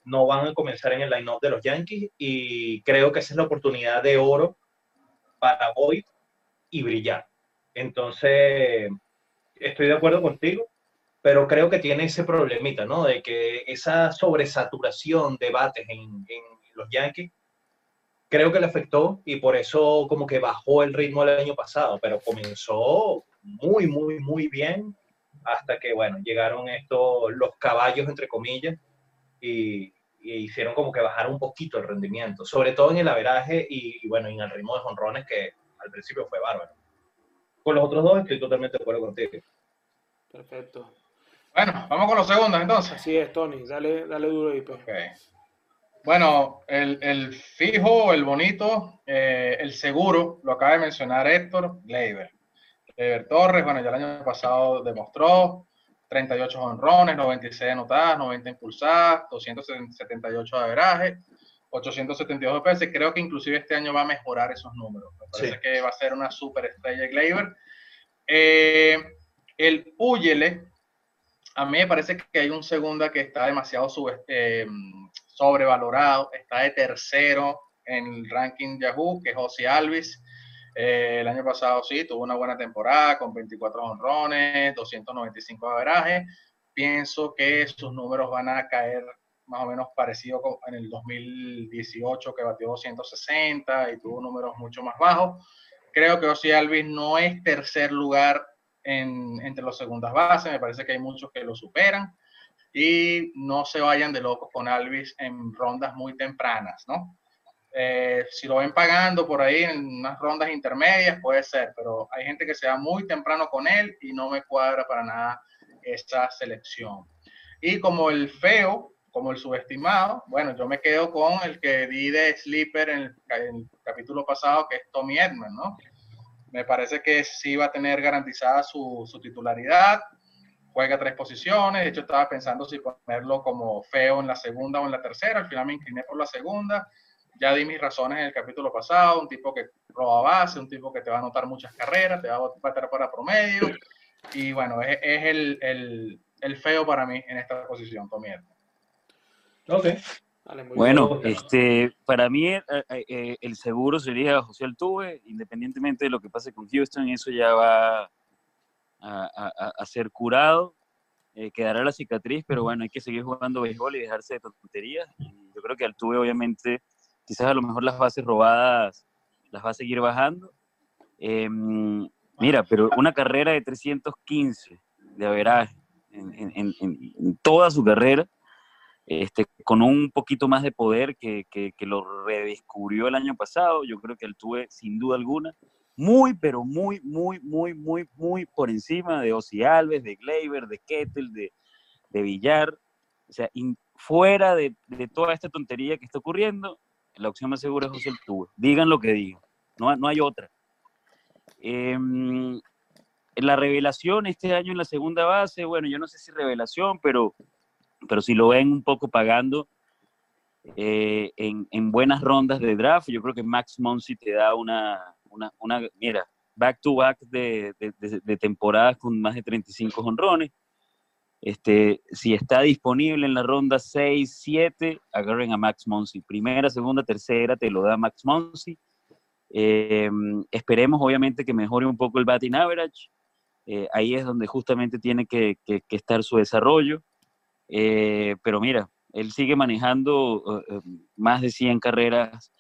no van a comenzar en el line-up de los Yankees y creo que esa es la oportunidad de oro para Boyd y brillar. Entonces, estoy de acuerdo contigo, pero creo que tiene ese problemita, ¿no? De que esa sobresaturación de bates en, los Yankees creo que le afectó y por eso como que bajó el ritmo el año pasado, pero comenzó muy, muy, muy bien hasta que, bueno, llegaron estos, los caballos, entre comillas, y, hicieron como que bajar un poquito el rendimiento, sobre todo en el averaje y, bueno, en el ritmo de jonrones que al principio fue bárbaro. Con los otros dos estoy totalmente de acuerdo contigo. Perfecto. Bueno, vamos con los segundos entonces. Así es, Tony, dale, dale duro y pues. Bueno, el, el, fijo, el bonito, eh, el seguro, lo acaba de mencionar Héctor Gleyber. Ever Torres, bueno, ya el año pasado demostró 38 honrones, 96 anotadas, 90 impulsadas, 278 de averaje, 872 PS. Creo que inclusive este año va a mejorar esos números. Me parece que va a ser una super estrella Gleyber. Eh, el Puyele, a mí me parece que hay un segunda que está demasiado eh, sobrevalorado. Está de tercero en el ranking Yahoo, que es José Alvis. Eh, el año pasado sí, tuvo una buena temporada con 24 honrones, 295 de averaje. Pienso que sus números van a caer más o menos parecido con en el 2018 que batió 260 y tuvo números mucho más bajos. Creo que Ozzy Alvis no es tercer lugar en, entre los segundas bases, me parece que hay muchos que lo superan y no se vayan de locos con Alvis en rondas muy tempranas, ¿no? Eh, si lo ven pagando por ahí en unas rondas intermedias, puede ser, pero hay gente que se va muy temprano con él y no me cuadra para nada esta selección. Y como el feo, como el subestimado, bueno, yo me quedo con el que di de Sleeper en el, capítulo pasado, que es Tommy Edman, ¿no? Me parece que sí va a tener garantizada su, su titularidad, juega tres posiciones, de hecho estaba pensando si ponerlo como feo en la segunda o en la tercera, al final me incliné por la segunda, ya di mis razones en el capítulo pasado, un tipo que roba base, un tipo que te va a anotar muchas carreras, te va a bater para promedio, y bueno, es, el, el, el, feo para mí en esta posición, Tommy Ok. bueno, este, para mí eh, eh, eh, el seguro sería José Altuve, independientemente de lo que pase con Houston, eso ya va a, a, a ser curado. quedará la cicatriz, pero bueno, hay que seguir jugando béisbol y dejarse de tonterías. Y yo creo que Altuve obviamente quizás a lo mejor las bases robadas las va a seguir bajando. Em, mira, pero una carrera de 315 de averaje en, toda su carrera, este, con un poquito más de poder que, que, lo redescubrió el año pasado, yo creo que él tuve sin duda alguna, muy, pero muy, muy, muy, muy, muy por encima de Ozzy Alves, de Gleyber, de Kettel, de, de Villar. O sea, fuera de, de, toda esta tontería que está ocurriendo, la opción más segura es José Altuve. Digan lo que digan, no, no hay otra. Em, la revelación este año en la segunda base, bueno, yo no sé si revelación, pero, pero si lo ven un poco pagando eh, en, buenas rondas de draft, yo creo que Max Monsi te da una, una, una mira, back to back de, de, temporadas con más de 35 honrones. Este, si está disponible en la ronda 6, 7, agarren a Max Monsi. Primera, segunda, tercera, te lo da Max Monsi. Eh, esperemos, obviamente, que mejore un poco el batting average. Eh, ahí es donde justamente tiene que, estar su desarrollo. Eh, pero mira, él sigue manejando más de 100 carreras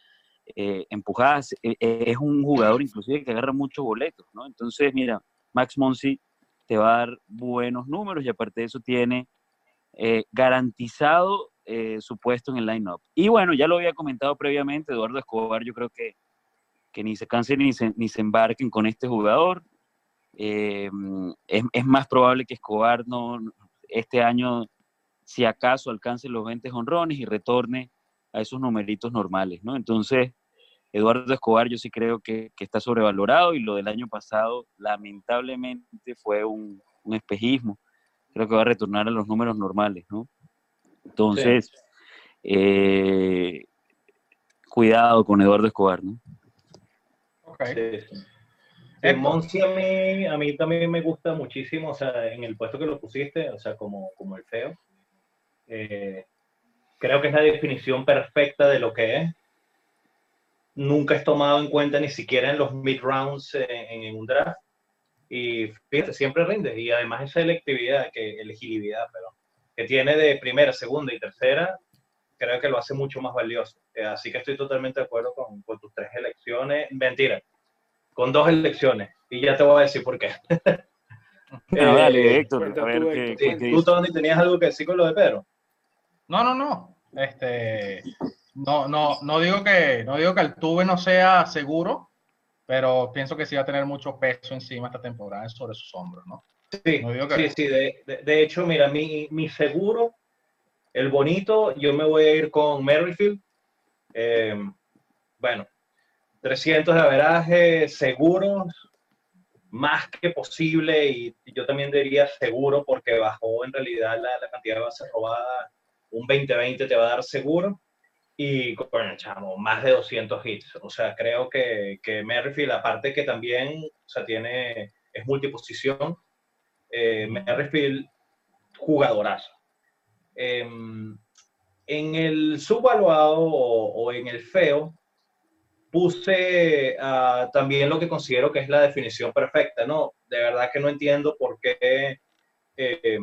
empujadas. es un jugador inclusive que agarra muchos boletos, ¿no? Entonces, mira, Max Monsi te va a dar buenos números y aparte de eso tiene eh, garantizado eh, su puesto en el line-up. Y bueno, ya lo había comentado previamente, Eduardo Escobar, yo creo que, que ni se cansen ni se, ni se embarquen con este jugador. Eh, es, es, más probable que Escobar no este año, si acaso, alcance los 20 honrones y retorne a esos numeritos normales, ¿no? Entonces, Eduardo Escobar yo sí creo que, está sobrevalorado y lo del año pasado lamentablemente fue un, espejismo. Creo que va a retornar a los números normales, ¿no? Entonces, eh, cuidado con Eduardo Escobar, ¿no? Ok. Sí. Monsi a mí, a mí también me gusta muchísimo, o sea, en el puesto que lo pusiste, o sea, como, como el feo. Eh, creo que es la definición perfecta de lo que es nunca es tomado en cuenta ni siquiera en los mid rounds en, un draft. Y fíjate, siempre rinde. Y además esa selectividad, que elegibilidad, pero que tiene de primera, segunda y tercera, creo que lo hace mucho más valioso. Eh, así que estoy totalmente de acuerdo con, con tus tres elecciones. Mentira, con dos elecciones. Y ya te voy a decir por qué. No, dale, eh, Héctor, a ver, ¿Tú, Tony, tenías algo que decir con lo de Pedro? No, no, no. Este, no, no, no digo que no digo que el tuve no sea seguro, pero pienso que sí va a tener mucho peso encima esta temporada sobre sus hombros, ¿no? Sí, sí, sí de, de, hecho, mira, mi, mi, seguro, el bonito, yo me voy a ir con Merrifield. Eh, bueno, 300 de averaje, seguros, más que posible, y yo también diría seguro porque bajó en realidad la, la cantidad de bases robadas, un 20-20 te va a dar seguro y el chamo, más de 200 hits. O sea, creo que, que Merrifield, aparte que también, o sea, tiene, es multiposición, eh, Merrifield, jugadorazo. Em, en el subvaluado o, o, en el feo, puse uh, también lo que considero que es la definición perfecta, ¿no? De verdad que no entiendo por qué, eh,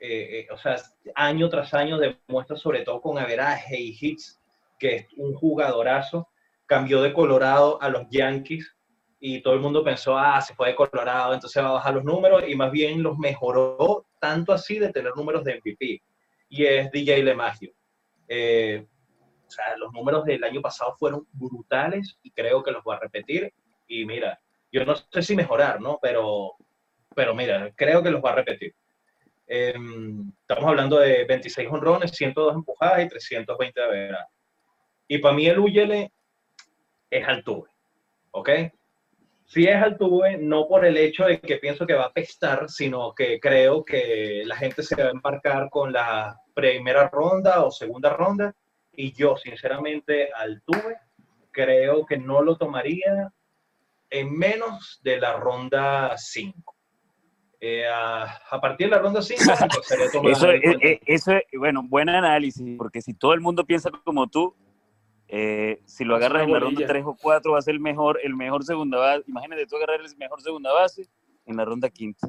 eh, eh o sea, año tras año demuestra sobre todo con averaje y hits que es un jugadorazo, cambió de Colorado a los Yankees y todo el mundo pensó, ah, se fue de Colorado, entonces va a bajar los números y más bien los mejoró tanto así de tener números de MVP. Y es DJ LeMagio. Eh, o sea, los números del año pasado fueron brutales y creo que los voy a repetir. Y mira, yo no sé si mejorar, ¿no? Pero, pero mira, creo que los va a repetir. Em, estamos hablando de 26 honrones, 102 empujadas y 320 de verdad. Y para mí el Uyele es Altuve, ¿ok? Si es Altuve, no por el hecho de que pienso que va a pestar, sino que creo que la gente se va a embarcar con la primera ronda o segunda ronda. Y yo, sinceramente, Altuve, creo que no lo tomaría en menos de la ronda 5. Eh, a, partir de la ronda 5, eso, eso, bueno, buen análisis, porque si todo el mundo piensa como tú, eh, si lo agarras en la ronda 3 o 4 va a ser el mejor, el mejor segunda base. Imagínate tú agarrar el mejor segunda base en la ronda quinta.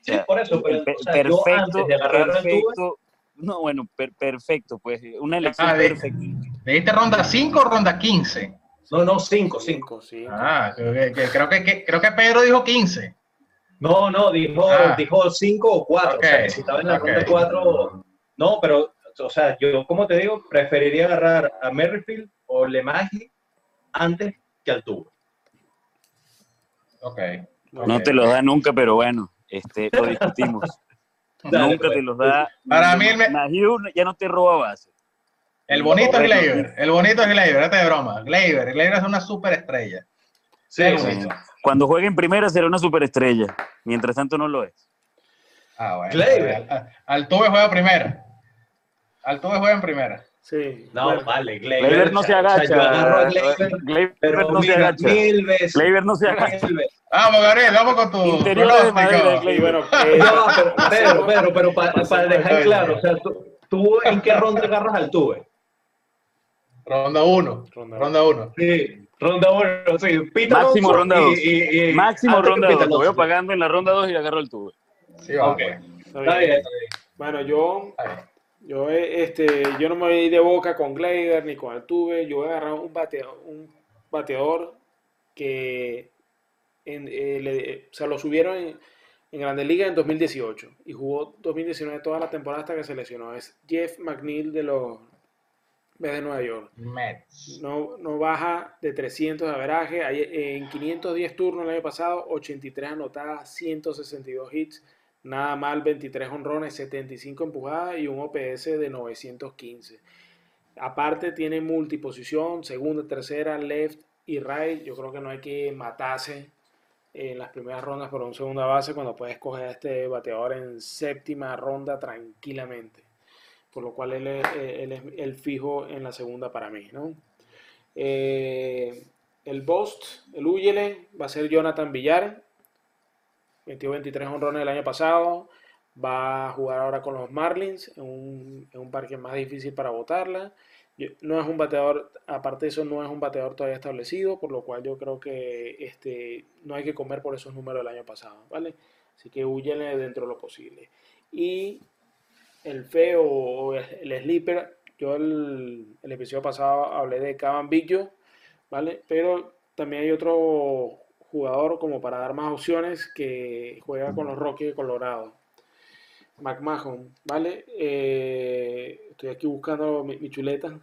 sí, por eso, pero, perfecto, perfecto. No, bueno, perfecto, pues una elección ah, perfecta. ¿De esta ronda 5 o ronda 15? No, no, 5, 5. Ah, creo que, creo, que, creo que Pedro dijo 15. No, no, dijo, ah. dijo 5 o 4. O sea, si estaba en la ronda 4. No, pero o sea, yo como te digo, preferiría agarrar a Merrifield o LeMahieu antes que al tubo. Ok. No te los da nunca, pero bueno, este, lo discutimos. nunca pues. te los da. Para mí, ya no te roba base. El bonito es Gleyber. El bonito es Gleyber, este de broma. Gleyber, Gleyber es una superestrella. Sí, sí. Cuando juegue en primera será una superestrella. Mientras tanto no lo es. Ah, bueno. Gleyber. Al, tuve juega primera. Altuve juega en primera. Sí. No, vale, Gleyber, no se agacha. a Gleyber, pero no se agacha. Mil veces. Gleyber no se agacha. Vamos, Gabriel, vamos con tu interior de madera Bueno, eh, no, pero, Pedro, Pedro, pero para, para dejar claro, o sea, tú, ¿tú en qué ronda agarras al tuve? Ronda 1. Ronda 1. Sí. Ronda 1, sí. Pita Máximo ronda 2. Máximo ronda 2. Te voy pagando en la ronda 2 y agarro el tuve. Sí, va. Okay. Está, bien. está bien. Bueno, yo yo, eh, este, yo no me voy de boca con Gleyber ni con Altuve. Yo voy a agarrar un bateador, un bateador que en, eh, se lo subieron en, en Grandes Ligas en 2018 y jugó 2019 toda la temporada hasta que se lesionó. Es Jeff McNeil de los Mets de Nueva York. Mets. No, no baja de 300 de averaje. En 510 turnos el año pasado, 83 anotadas, 162 hits Nada mal, 23 honrones, 75 empujadas y un OPS de 915. Aparte tiene multiposición, segunda, tercera, left y right. Yo creo que no hay que matarse en las primeras rondas por un segunda base cuando puedes coger a este bateador en séptima ronda tranquilamente. Por lo cual él es, el fijo en la segunda para mí. ¿no? Eh, el Bost, el Uyele, va a ser Jonathan Villar. 23 honrones el año pasado. Va a jugar ahora con los Marlins en un, parque más difícil para votarla. No es un bateador, aparte de eso, no es un bateador todavía establecido, por lo cual yo creo que este, no hay que comer por esos números del año pasado, ¿vale? Así que huyenle dentro de lo posible. Y el feo o el, sleeper, yo el, el, episodio pasado hablé de Caban ¿vale? Pero también hay otro jugador como para dar más opciones que juega con los Rockies de Colorado. McMahon, ¿vale? Eh, estoy aquí buscando mi, chuleta.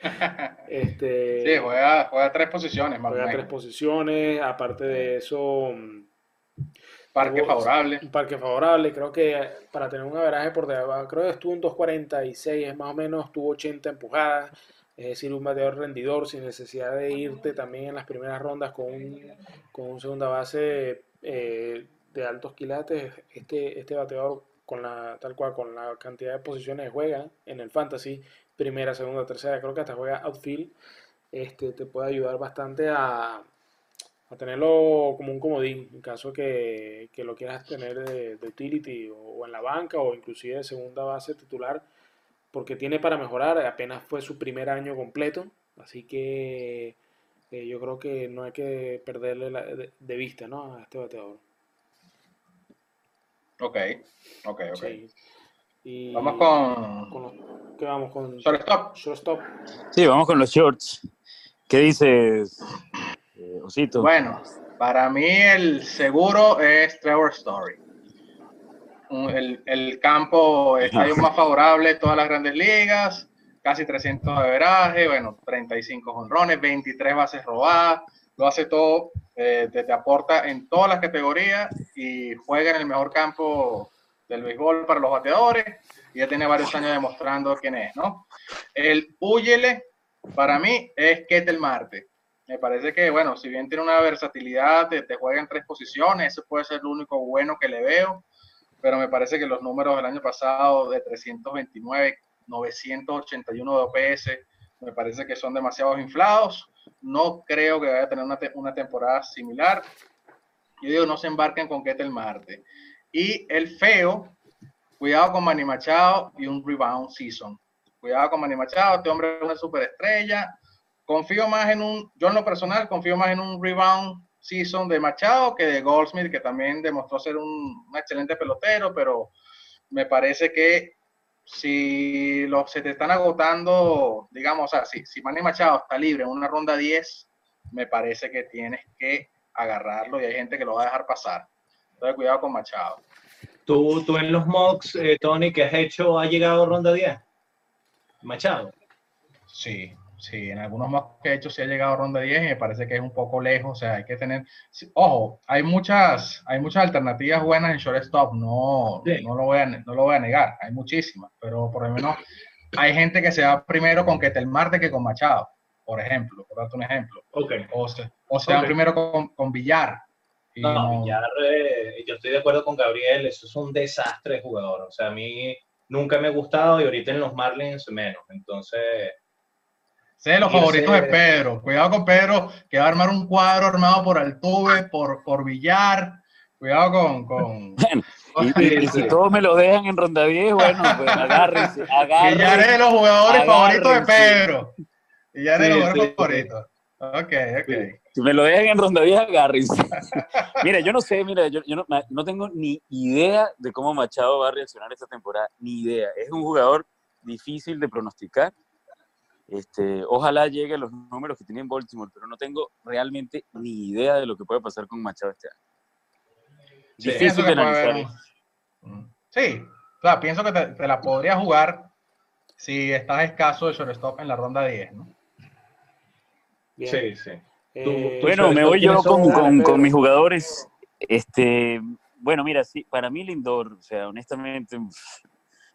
este, sí, juega, juega tres posiciones. Juega tres posiciones, aparte de eso... Parque favorable. Un parque favorable, creo que para tener un averaje por debajo, creo que estuvo en 2.46, más o menos, estuvo 80 empujadas, es decir, un bateador rendidor sin necesidad de irte también en las primeras rondas con un, con segunda base eh, de altos quilates. Este, este bateador, con la, tal cual, con la cantidad de posiciones que juega en el fantasy, primera, segunda, tercera, creo que hasta juega outfield, este, te puede ayudar bastante a, a tenerlo como un comodín, en caso que, que lo quieras tener de, utility o, o, en la banca o inclusive de segunda base titular porque tiene para mejorar, apenas fue su primer año completo, así que eh, yo creo que no hay que perderle de, vista ¿no? a este bateador. Ok, ok, ok. Y vamos con... ¿Qué vamos con? Shortstop. Shortstop. Sí, vamos con los shorts. ¿Qué dices, eh, Osito? Bueno, para mí el seguro es Trevor Story el, el campo está más favorable todas las grandes ligas, casi 300 de veraje, bueno, 35 honrones, 23 bases robadas, lo hace todo, eh, te, aporta en todas las categorías y juega en el mejor campo del béisbol para los bateadores y ya tiene varios años demostrando quién es, ¿no? El Uyele, para mí, es Ketel Marte. Me parece que, bueno, si bien tiene una versatilidad, te, te juega en tres posiciones, ese puede ser lo único bueno que le veo pero me parece que los números del año pasado de 329, 981 de OPS, me parece que son demasiado inflados. No creo que vaya a tener una, una temporada similar. Yo digo, no se embarquen con Ketel Marte. Y el feo, cuidado con Manny Machado y un rebound season. Cuidado con Manny Machado, este hombre es una superestrella. Confío más en un, yo en lo personal, confío más en un rebound season de Machado que de Goldsmith, que también demostró ser un, excelente pelotero, pero me parece que si los, se te están agotando, digamos, o si, si Manny Machado está libre en una ronda 10, me parece que tienes que agarrarlo y hay gente que lo va a dejar pasar. Entonces, cuidado con Machado. ¿Tú, tú en los mocks, eh, Tony, que has hecho, ha llegado a ronda 10? Machado. Sí, Sí, en algunos más que he hecho sí ha llegado a ronda 10 y me parece que es un poco lejos, o sea, hay que tener, ojo, hay muchas, hay muchas alternativas buenas en shortstop, no, no, lo voy a, no lo voy a negar, hay muchísimas, pero por lo menos hay gente que se va primero con Ketel Marte que con Machado, por ejemplo, por darte un ejemplo. Okay. O se, o se van primero con, con Villar. no, Villar, eh, yo estoy de acuerdo con Gabriel, eso es un desastre de jugador, o sea, a mí nunca me ha gustado y ahorita en los Marlins menos. Entonces... Sé los favoritos de Pedro. Cuidado con Pedro, que va a armar un cuadro armado por Altuve, por, por Villar. Cuidado con... con... y, si todos me lo dejan en ronda 10, bueno, pues agárrense, agárrense. Villar es de los jugadores favoritos de Pedro. Villar es de los jugadores favoritos. Ok, ok. Si me lo dejan en ronda vieja, agárrense. mira, yo no sé, mira, yo, yo no, no, tengo ni idea de cómo Machado va a reaccionar esta temporada, ni idea. Es un jugador difícil de pronosticar. Este, ojalá llegue a los números que tiene en Baltimore, pero no tengo realmente ni idea de lo que puede pasar con Machado este año. Difícil de analizar. Sí, claro, pienso que te, te, la podría jugar si estás escaso de shortstop en la ronda 10, ¿no? Sí, sí. Eh, bueno, me voy yo con, con, mis jugadores. Este, bueno, mira, sí, para mí Lindor, o sea, honestamente,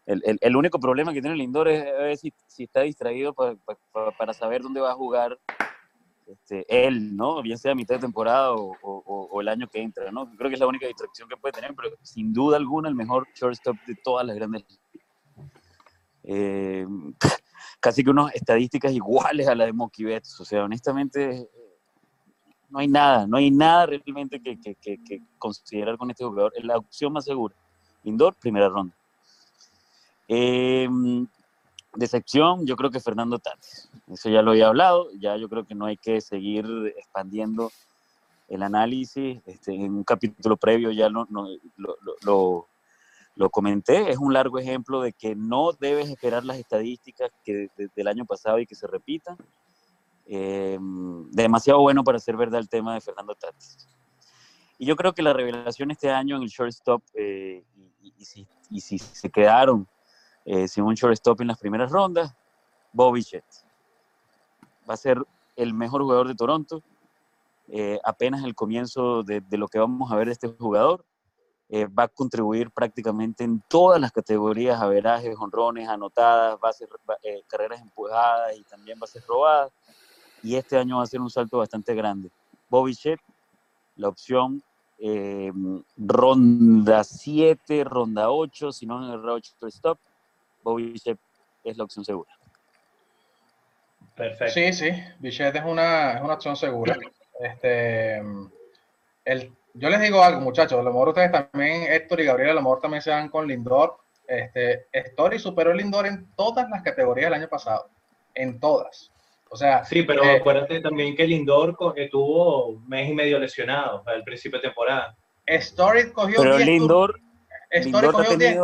el, el, el único problema que tiene Lindor es, ver si, si, está distraído para saber dónde va a jugar este, él, ¿no? Bien sea a mitad de temporada o, o, el año que entra, ¿no? Creo que es la única distracción que puede tener, pero sin duda alguna el mejor shortstop de todas las grandes eh, casi que unas estadísticas iguales a las de Mookie Betts. O sea, honestamente, no hay nada, no hay nada realmente que, que, que, considerar con este jugador. Es la opción más segura. Indoor, primera ronda. Eh, decepción, yo creo que Fernando Tatis. Eso ya lo había hablado, ya yo creo que no hay que seguir expandiendo el análisis. Este, en un capítulo previo ya lo, lo, lo, lo, comenté. Es un largo ejemplo de que no debes esperar las estadísticas que del año pasado y que se repitan. Eh, demasiado bueno para ser verdad el tema de Fernando Tatis. Y yo creo que la revelación este año en el shortstop, eh, y, y, si, y, si, se quedaron eh, sin un shortstop en las primeras rondas, Bobby Chet. Va a ser el mejor jugador de Toronto. Eh, apenas el comienzo de, lo que vamos a ver de este jugador. Eh, va a contribuir prácticamente en todas las categorías, averajes, honrones, anotadas, bases, eh, carreras empujadas y también bases robadas y este año va a ser un salto bastante grande. Bobby Shep, la opción ronda 7, ronda 8, si no en el 8 stop, Bobby Shep es la opción segura. Perfecto. Sí, sí, Bichette es una, es una opción segura. Este, el, yo les digo algo, muchachos, a lo mejor ustedes también, Héctor y Gabriel, a lo mejor también se van con Lindor. Este, Story superó Lindor en todas las categorías del año pasado, en todas. O sea, sí, pero eh, acuérdate también que Lindor estuvo un mes y medio lesionado al principio de temporada. Story cogió pero Lindor, Story cogió 10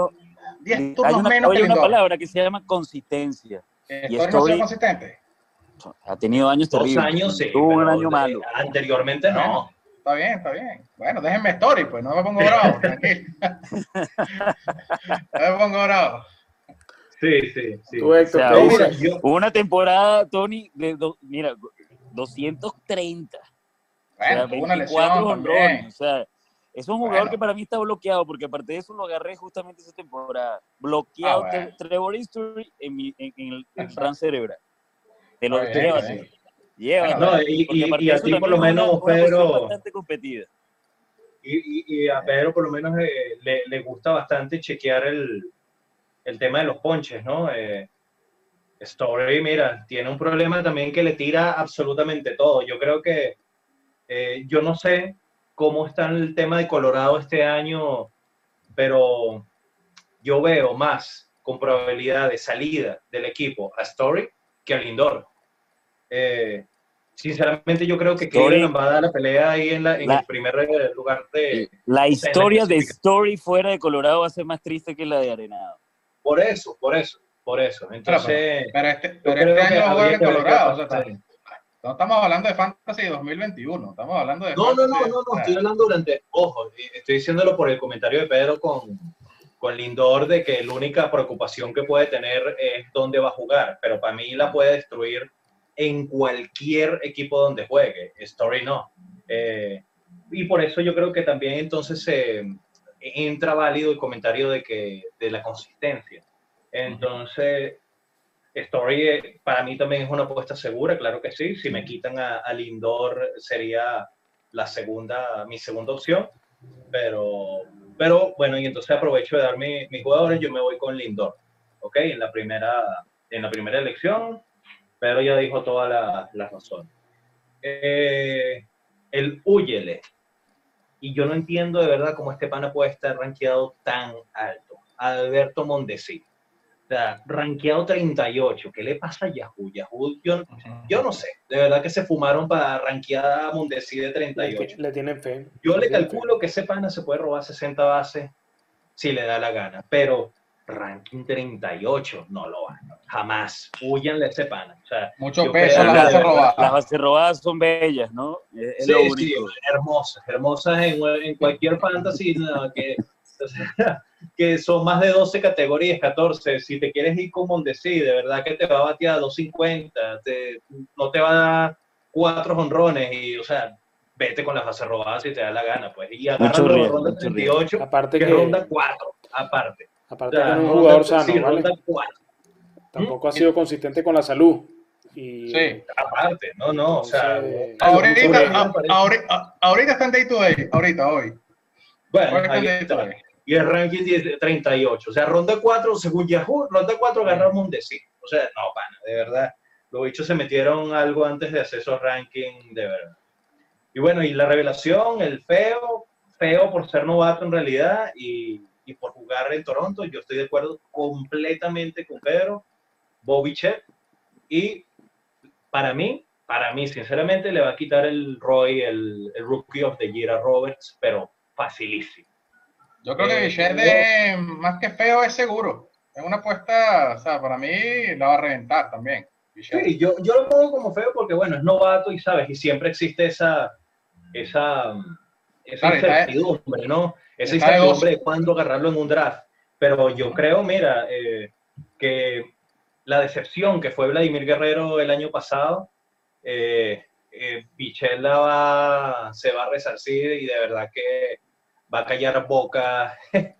turnos hay una, menos hay que una Lindor. palabra que se llama consistencia. Story, y Story no consistente. Ha tenido años Dos terribles. años, sí. Tuvo un año malo. Anteriormente no. Está bien, está bien. Bueno, déjenme Story, pues no me pongo bravo, tranquilo. no me pongo bravo. Sí, sí, sí. Tú, Héctor, o sea, hubo, mira, yo... una temporada, Tony, de, do, mira, 230. Bueno, o sea, una lesión honrones, o sea, es un jugador bueno. que para mí está bloqueado, porque aparte de eso lo agarré justamente esa temporada. Bloqueado Ah, bueno. Trevor History en, mi, en, en el en Fran Cerebral. Te lo Está bien, lleva. Lleva. No, y, y, y a ti por lo una- menos, una Pedro, bastante competida. y, y- y a Pedro por lo menos eh, le, le gusta bastante chequear el, el tema de los ponches, ¿no? Eh, Story, mira, tiene un problema también que le tira absolutamente todo. Yo creo que, eh, yo no sé cómo está el tema de Colorado este año, pero yo veo más con probabilidad de salida del equipo a Story que a Lindor. Eh, sinceramente, yo creo que Story- Cleveland va a dar la pelea ahí en, la- en La- el primer eh, lugar de... La historia de. Story fuera de Colorado va a ser más triste que la de Arenado. Por eso, por eso, por eso. Entonces, Pero este, pero este que año va a jugar habría en Colorado. O sea. No estamos hablando de Fantasy 2021, estamos hablando de No, no, no, no, no, estoy hablando durante, ojo, estoy diciéndolo por el comentario de Pedro con, con Lindor de que la única preocupación que puede tener es dónde va a jugar, pero para mí la puede destruir en cualquier equipo donde juegue, Story no. Eh, y por eso yo creo que también entonces eh, entra válido el comentario de que de la consistencia. Entonces, Story eh, para mí también es una apuesta segura, claro que sí. Si me quitan a, Lindor sería la segunda, mi segunda opción, pero Pero bueno, y entonces aprovecho de dar mis jugadores, yo me voy con Lindor, ¿ok? En la primera, en la primera elección, pero ya dijo todas las la razones. Eh, el Huyele. Y yo no entiendo de verdad cómo este pana puede estar rankeado tan alto. Alberto Mondesi. Sea, rankeado 38. ¿Qué le pasa a Yahoo? Yahoo, yo, yo, no sé. De verdad que se fumaron para rankear a Mondesi de 38. Le, tienen fe. Yo le, calculo que ese pana se puede robar 60 bases si le da la gana. Pero ranking 38, no lo van, jamás. Huyanle ese pana. O sea, Mucho peso las bases robadas. Las bases robadas son bellas, ¿no? Es, sí, sí, hermosas, hermosas en, en cualquier fantasy que, que son más de 12 categorías, 14. Si te quieres ir con Mondesi, de verdad que te va a batear a 250, te, no te va a dar cuatro honrones y, o sea, vete con las bases robadas si te da la gana, pues. Y agarra ronda 38, aparte que, ronda 4, aparte. Aparte de un jugador sano, ¿vale? Tampoco ha sido consistente con la salud. Y... Sí, aparte, no, no, o sea... Ahorita, ahorita, ahorita está en day to day, ahorita, hoy. Bueno, ahí está. Y el ranking 10, 38. O sea, ronda 4, según Yahoo, ronda 4 ganamos un. O sea, no, pana, de verdad. Los bichos se metieron algo antes de hacer esos rankings, de verdad. Y bueno, y la revelación, el feo, feo por ser novato en realidad, y y por jugar en Toronto, yo estoy de acuerdo completamente con Pedro, Bobby Chet, y para mí, para mí, sinceramente, le va a quitar el Roy, el, Rookie of the Year a Roberts, pero facilísimo. Yo creo que eh, Bichette, más que feo, es seguro. Es una apuesta, o sea, para mí la va a reventar también. Sí, yo, yo lo pongo como feo porque, bueno, es novato y, ¿sabes? Y siempre existe esa, esa, esa incertidumbre, ¿no? Esa incertidumbre de cuándo agarrarlo en un draft. Pero yo creo, mira, eh, que la decepción que fue Vladimir Guerrero el año pasado, eh, eh va, se va a resarcir y de verdad que va a callar bocas,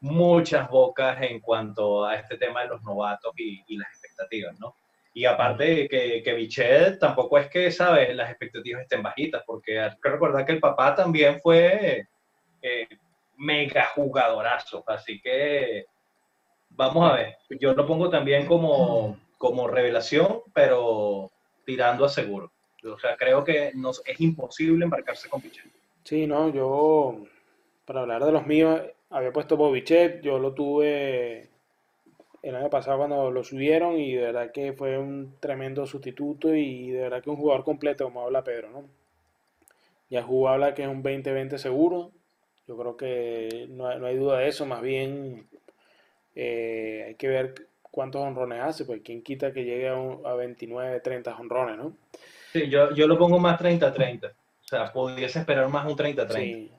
muchas bocas en cuanto a este tema de los novatos y, las expectativas, ¿no? Y aparte que, que Bichel tampoco es que, ¿sabes? Las expectativas estén bajitas, porque hay que recordar que el papá también fue eh, mega jugadorazo. Así que vamos a ver. Yo lo pongo también como, como revelación, pero tirando a seguro. O sea, creo que nos, es imposible embarcarse con Pichet. Sí, no, yo, para hablar de los míos, había puesto Bobichet, yo lo tuve el año pasado cuando lo subieron y de verdad que fue un tremendo sustituto y de verdad que un jugador completo, como habla Pedro, ¿no? Yahoo habla que es un 20-20 seguro, yo creo que no, hay duda de eso, más bien eh, hay que ver cuántos honrones hace, pues quién quita que llegue a, 29, 30 honrones, ¿no? Sí, yo, yo lo pongo más 30-30. O sea, pudiese esperar más un 30-30. Sí.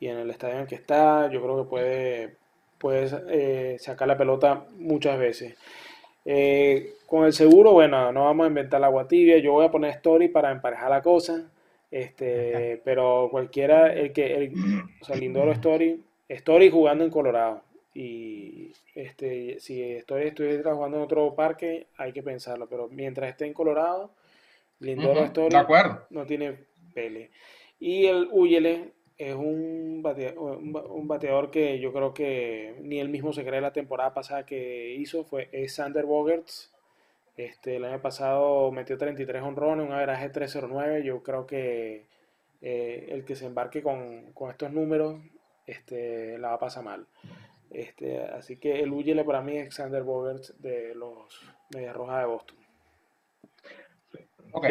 Y en el estadio en que está, yo creo que puede, puede eh, sacar la pelota muchas veces. Eh, con el seguro, bueno, no vamos a inventar la agua tibia. Yo voy a poner story para emparejar la cosa. Este, pero cualquiera, el que, el, o sea, Lindoro Story, Story jugando en Colorado. Y este, si Story estuviera jugando en otro parque, hay que pensarlo. Pero mientras esté en Colorado, Lindoro Story no tiene pele. Y el Uyele es un bateador, un bateador, que yo creo que ni él mismo se cree la temporada pasada que hizo. Fue es Sander Bogerts este, el año pasado metió 33 honrones, un averaje 309. Yo creo que eh, el que se embarque con, estos números este, la va a pasar mal. Este, así que el Uyele para mí es Xander Bogerts de los Medias Rojas de Boston. Ok,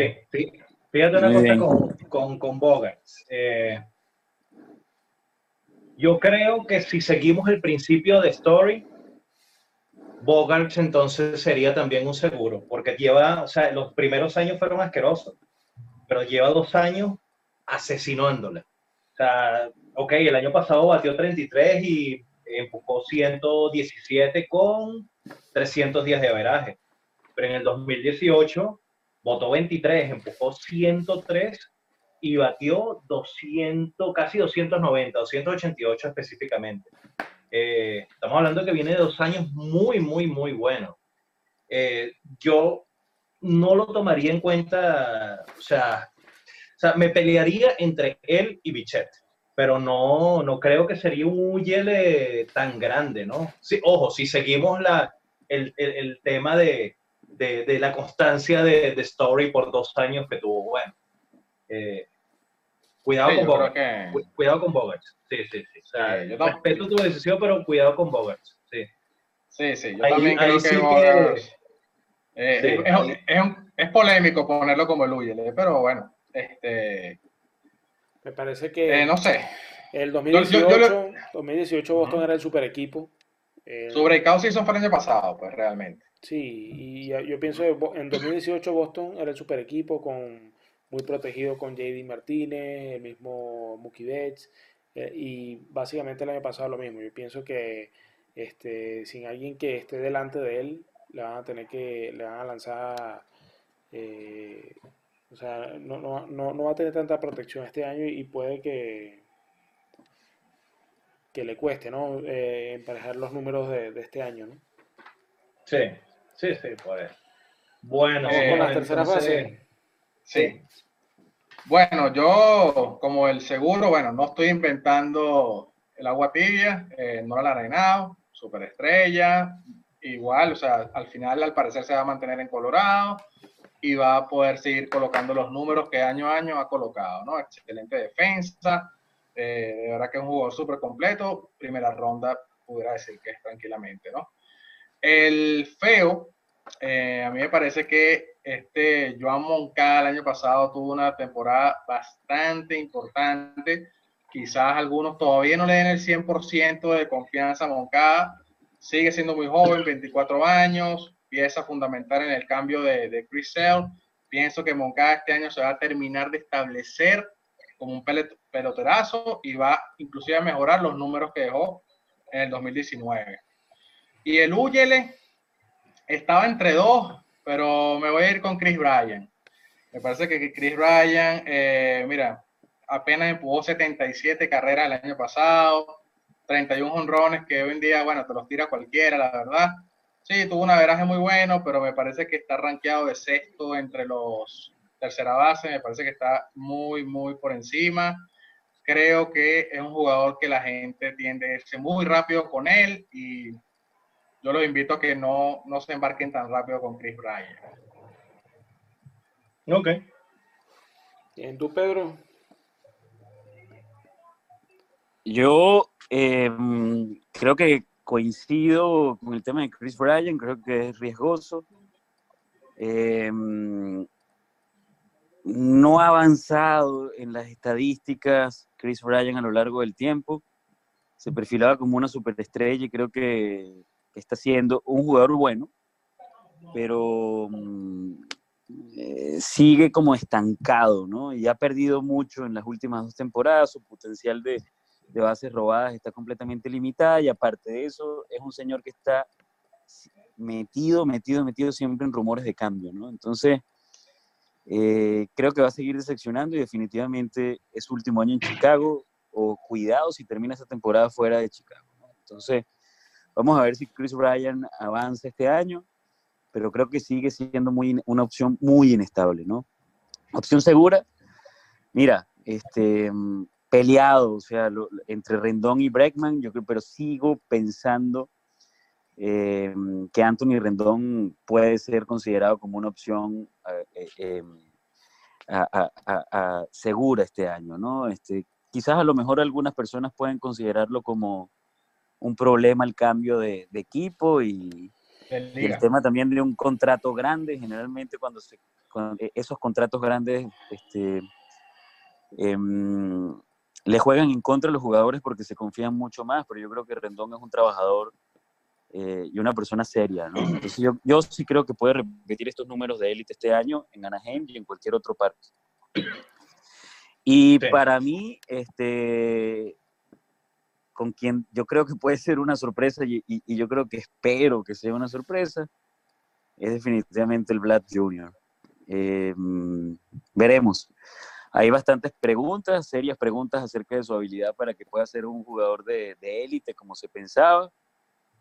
fíjate una cosa con, con, con Bogerts. Eh, yo creo que si seguimos el principio de Story, Bogarts entonces sería también un seguro, porque lleva, o sea, los primeros años fueron asquerosos, pero lleva dos años asesinándola. O sea, ok, el año pasado batió 33 y empujó 117 con 300 días de averaje. Pero en el 2018 votó 23, empujó 103 y batió 200, casi 290, 288 específicamente. Eh, estamos hablando que viene de dos años muy, muy, muy buenos. Eh, yo no lo tomaría en cuenta, o sea, o sea, me pelearía entre él y Bichette. pero no, no creo que sería un Uyele tan grande, ¿no? Sí, ojo, si seguimos la, el, el, tema de, de, de, la constancia de, de, Story por dos años que tuvo, bueno. Eh, cuidado, con Bogart. Que... cuidado con Bogart. Sí, sí, sí. O sea, yo respeto tu decisión, pero cuidado con Bogart. Sí, sí, sí. Yo también creo que, Bogart, eh, es, es, es, polémico ponerlo como el Uyele, pero bueno, este me parece que. Eh, no sé. El 2018, 2018 Boston era el super equipo. Eh, su breakout season fue el año pasado, pues realmente. Sí, y yo pienso que en 2018 Boston era el super equipo con muy protegido con JD Martínez, el mismo Mookie Betts, eh, y básicamente el año pasado lo mismo. Yo pienso que este, sin alguien que esté delante de él, le van a tener que, le van a lanzar eh, o sea, no, no, no, no va a tener tanta protección este año y puede que, que le cueste, ¿no? Eh, emparejar los números de, de, este año, ¿no? Sí, sí, sí, pues. Bueno, Vamos con las terceras bases. Sí. Bueno, yo, como el seguro, bueno, no estoy inventando el agua tibia, eh, no la reinado, superestrella, igual, o sea, al final al parecer se va a mantener en Colorado y va a poder seguir colocando los números que año a año ha colocado, ¿no? Excelente defensa, eh, de verdad que es un jugador súper completo, primera ronda pudiera decir que es tranquilamente, ¿no? El feo, eh, a mí me parece que este Joan Moncada el año pasado tuvo una temporada bastante importante, quizás algunos todavía no le den el 100% de confianza a Moncada, sigue siendo muy joven, 24 años, pieza fundamental en el cambio de, de Chris Sale. Pienso que Moncada este año se va a terminar de establecer como un peloterazo y va inclusive a mejorar los números que dejó en el 2019. Y el Uyele estaba entre dos, pero me voy a ir con Chris Bryan. Me parece que Chris Bryan, eh, mira, apenas empujó 77 carreras el año pasado, 31 honrones que hoy en día, bueno, te los tira cualquiera, la verdad. Sí, tuvo un averaje muy bueno, pero me parece que está rankeado de sexto entre los tercera base. Me parece que está muy, muy por encima. Creo que es un jugador que la gente tiende a irse muy rápido con él y yo los invito a que no, no se embarquen tan rápido con Chris Bryan. Ok. ¿En tú, Pedro? Yo eh, creo que coincido con el tema de Chris Bryan, creo que es riesgoso. Em, no ha avanzado en las estadísticas Chris Bryan a lo largo del tiempo. Se perfilaba como una superestrella y creo que, está siendo un jugador bueno, pero mm, eh, sigue como estancado, ¿no? Y ha perdido mucho en las últimas dos temporadas, su potencial de, bases robadas está completamente limitada y aparte de eso es un señor que está metido, metido, metido siempre en rumores de cambio, ¿no? Entonces, eh, creo que va a seguir decepcionando y definitivamente es su último año en Chicago o cuidado si termina esta temporada fuera de Chicago. ¿no? Entonces, vamos a ver si Chris Bryan avanza este año, pero creo que sigue siendo muy, una opción muy inestable, ¿no? Opción segura, mira, este, peleado, o sea, entre Rendón y Breckman, yo creo, pero sigo pensando eh, que Anthony Rendón puede ser considerado como una opción eh, eh, segura este año, ¿no? Este, quizás a lo mejor algunas personas pueden considerarlo como un problema el cambio de, equipo y, el tema también de un contrato grande, generalmente cuando, se, esos contratos grandes este, em, le juegan en contra a los jugadores porque se confían mucho más, pero yo creo que Rendón es un trabajador eh, y una persona seria, ¿no? Entonces yo, yo sí creo que puede repetir estos números de élite este año en Anaheim y en cualquier otro parque. Y para mí, este, con quien yo creo que puede ser una sorpresa y, y, yo creo que espero que sea una sorpresa, es definitivamente el Vlad Jr. Eh, veremos hay bastantes preguntas, serias preguntas acerca de su habilidad para que pueda ser un jugador de élite como se pensaba.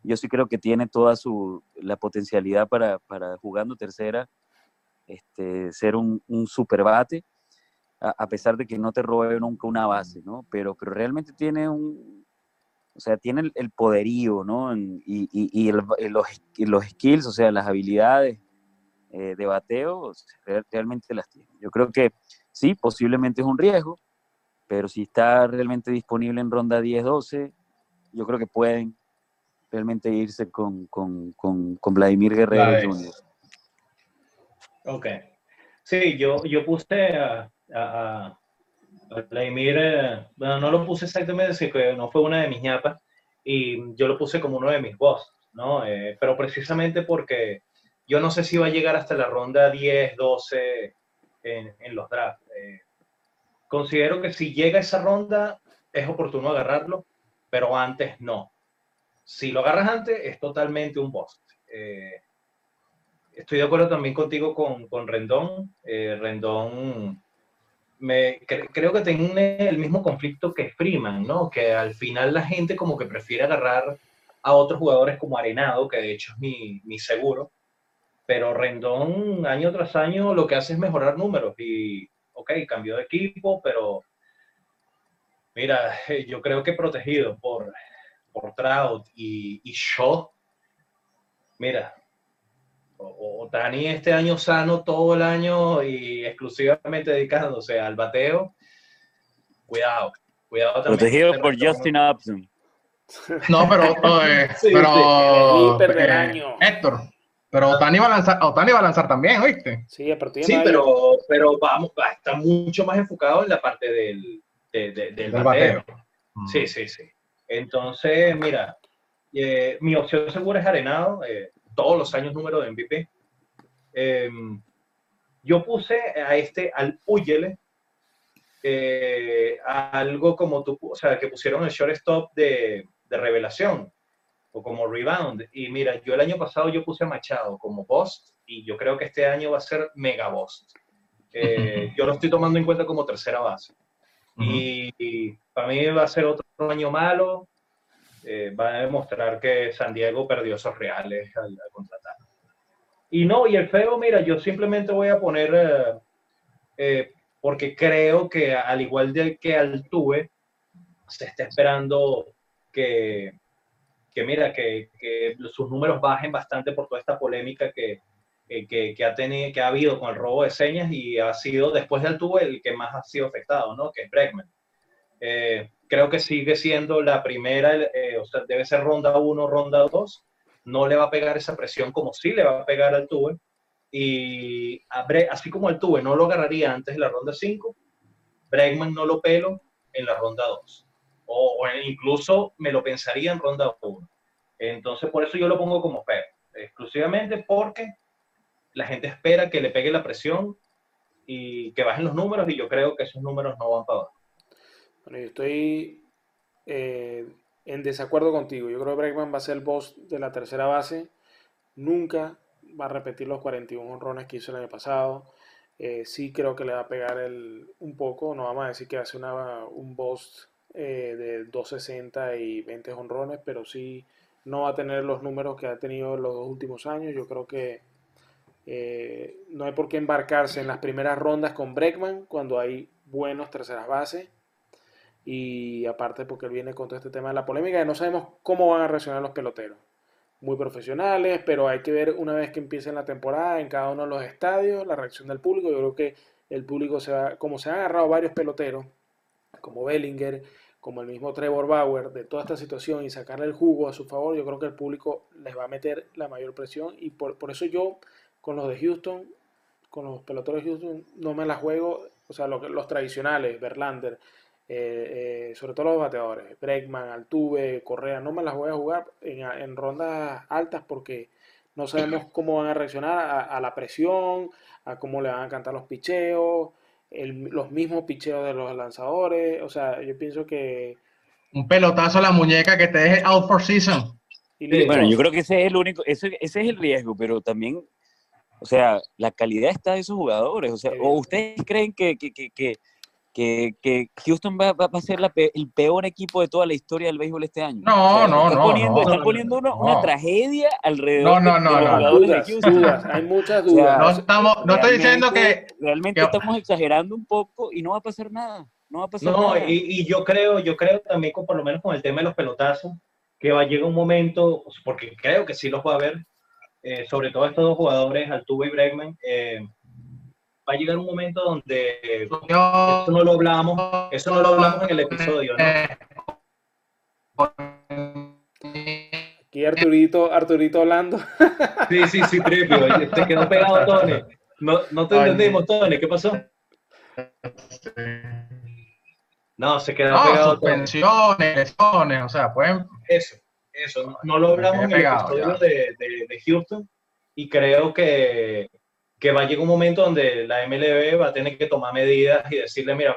Yo sí creo que tiene toda su, la potencialidad para, para jugando tercera, este, ser un, un super bate. a, pesar de que no te robe nunca una base, ¿no? Pero, pero realmente tiene un, o sea, tiene el, poderío, ¿no? Y, y, los, los, skills, o sea, las habilidades eh, de bateo, realmente las tiene. Yo creo que sí, posiblemente es un riesgo, pero si está realmente disponible en ronda 10-12, yo creo que pueden realmente irse con, con, con, con Vladimir Guerrero Jr. Ok. Sí, yo, yo puse a, a, Vladimir, eh, bueno, no lo puse exactamente, que no fue una de mis ñapas, y yo lo puse como uno de mis boss, ¿no? Eh, pero precisamente porque yo no sé si va a llegar hasta la ronda 10, 12 en, en los drafts. Eh, considero que si llega esa ronda, es oportuno agarrarlo, pero antes no. Si lo agarras antes, es totalmente un boss. estoy de acuerdo también contigo con, con Rendón. Rendón me, creo que tiene el mismo conflicto que Freeman, ¿no? Que al final la gente como que prefiere agarrar a otros jugadores como Arenado, que de hecho es mi, mi seguro, pero Rendón año tras año lo que hace es mejorar números y, ok, cambió de equipo, pero mira, yo creo que protegido por, por Trout y, y Shaw, mira, o, Tani este año sano todo el año y exclusivamente dedicándose al bateo, cuidado, cuidado también. Protegido por Justin Upton. No, pero, eh, pero eh, Héctor, pero Otani va a lanzar, Otani va a lanzar también, ¿oíste? Sí, sí pero, pero vamos, está mucho más enfocado en la parte del, del, bateo. Mm. Sí, sí, sí. Entonces, mira, eh, mi opción segura es Arenado. Eh, todos los años número de MVP. Em, yo puse a este, al Uyele, eh, algo como tú, o sea, que pusieron el shortstop de, de revelación o como rebound. Y mira, yo el año pasado yo puse a Machado como boss y yo creo que este año va a ser mega boss. Eh, yo lo estoy tomando en cuenta como tercera base. y, para mí va a ser otro año malo, eh, va a demostrar que San Diego perdió esos reales al, contratar. Y no, y el feo, mira, yo simplemente voy a poner, eh, eh, porque creo que al igual de que Altuve, se está esperando que, que mira, que, que, sus números bajen bastante por toda esta polémica que, que, que, ha tenido, que ha habido con el robo de señas y ha sido después de Altuve el que más ha sido afectado, ¿no? Que es Bregman. Eh, creo que sigue siendo la primera, eh, o sea, debe ser ronda 1, ronda 2. No le va a pegar esa presión como sí le va a pegar al Tuve. Y así como al Tuve no lo agarraría antes de la ronda 5, Bregman no lo pelo en la ronda 2. O, incluso me lo pensaría en ronda 1. Entonces, por eso yo lo pongo como perro. Exclusivamente porque la gente espera que le pegue la presión y que bajen los números y yo creo que esos números no van para abajo. Bueno, yo estoy eh, en desacuerdo contigo. Yo creo que Bregman va a ser el boss de la tercera base. Nunca va a repetir los 41 honrones que hizo el año pasado. Eh, sí creo que le va a pegar el, un poco. No vamos a decir que hace una, un boss eh, de 260 y 20 honrones, pero sí no va a tener los números que ha tenido en los dos últimos años. Yo creo que no hay por qué embarcarse en las primeras rondas con Bregman cuando hay buenos terceras bases y aparte porque él viene con todo este tema de la polémica, no sabemos cómo van a reaccionar los peloteros. Muy profesionales, pero hay que ver una vez que empiece la temporada en cada uno de los estadios la reacción del público. Yo creo que el público se va, como se han agarrado varios peloteros, como Bellinger, como el mismo Trevor Bauer, de toda esta situación y sacarle el jugo a su favor, yo creo que el público les va a meter la mayor presión y por, por eso yo con los de Houston, con los peloteros de Houston, no me la juego, o sea, los tradicionales, Verlander, eh, eh, sobre todo los bateadores, Bregman, Altuve, Correa, no me las voy a jugar en, rondas altas porque no sabemos cómo van a reaccionar a, la presión, a cómo le van a cantar los picheos, los mismos picheos de los lanzadores, o sea, yo pienso que... Un pelotazo a la muñeca que te deje out for season. bueno, yo creo que ese es el único, ese, ese es el riesgo, pero también, o sea, la calidad está de esos jugadores, o sea, o ustedes creen que, que, que que, Houston va, a ser el peor equipo de toda la historia del béisbol este año. No, no, no, poniendo, Están poniendo una, tragedia alrededor no, no, de, los jugadores Dudas, hay muchas dudas. no, estamos, no estoy diciendo que... Realmente estamos exagerando un poco y no va a pasar nada. No, va a pasar no Y, y, yo creo, yo creo también, con, por lo menos con el tema de los pelotazos, que va a llegar un momento, porque creo que sí los va a haber, eh, sobre todo estos dos jugadores, Altuve y Bregman, eh, va a llegar un momento donde eso no lo hablamos, eso no lo hablamos en el episodio, ¿no? Aquí Arturito, Arturito hablando. Sí, sí, sí, tripio. Te quedó pegado, Tony. No, no te entendimos, Tony. ¿Qué pasó? No, se quedó pegado. Suspensiones, lesiones, o sea, pueden. Eso, eso. No lo hablamos en el episodio de, de, de Houston y creo que que va a llegar un momento donde la MLB va a tener que tomar medidas y decirle, mira,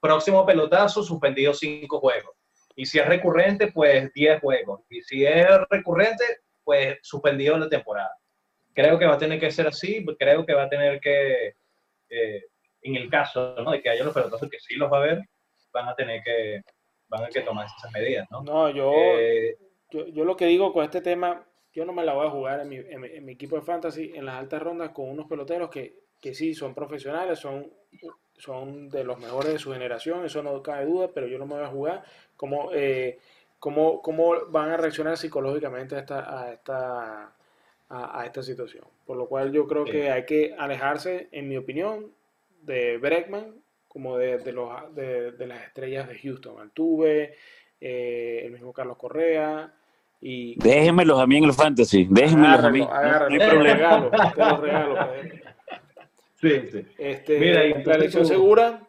próximo pelotazo, suspendido cinco juegos. Y si es recurrente, pues 10 juegos. Y si es recurrente, pues suspendido la temporada. Creo que va a tener que ser así, creo que va a tener que, eh, en el caso ¿no? de que haya los pelotazos que sí los va a haber, van a tener que, van a tener que tomar esas medidas. No, no yo, eh, yo, yo lo que digo con este tema yo no me la voy a jugar en mi, en mi, equipo de fantasy en las altas rondas con unos peloteros que, que, sí son profesionales, son, son de los mejores de su generación, eso no cabe duda, pero yo no me voy a jugar. ¿Cómo, eh, cómo, cómo van a reaccionar psicológicamente a esta, a esta, a, esta situación? Por lo cual yo creo que hay que alejarse, en mi opinión, de Bregman como de, de, los, de, de las estrellas de Houston, Altuve, eh, el mismo Carlos Correa, y... Déjenmelos a mí en el fantasy, déjenmelos a mí. no, hay problema. te los regalo. Sí, sí. Este, Mira, la elección segura,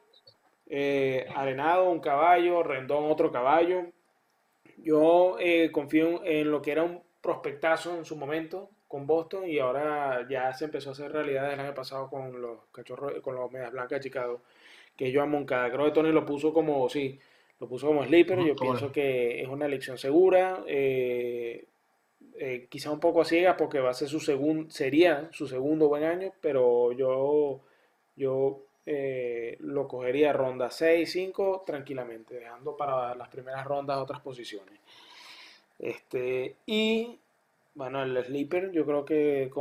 eh, Arenado, un caballo, Rendón, otro caballo. Yo eh, confío en lo que era un prospectazo en su momento con Boston y ahora ya se empezó a hacer realidad el año pasado con los cachorros, con los medias blancas de Chicago, que yo a Moncada. Creo que Tony lo puso como, sí, lo puso como sleeper, yo pienso que es una elección segura, eh, eh, quizá un poco a ciegas porque va a ser su segundo, sería su segundo buen año, pero yo, yo eh, lo cogería ronda 6, 5 tranquilamente, dejando para las primeras rondas otras posiciones. Este, y bueno, el sleeper, yo creo que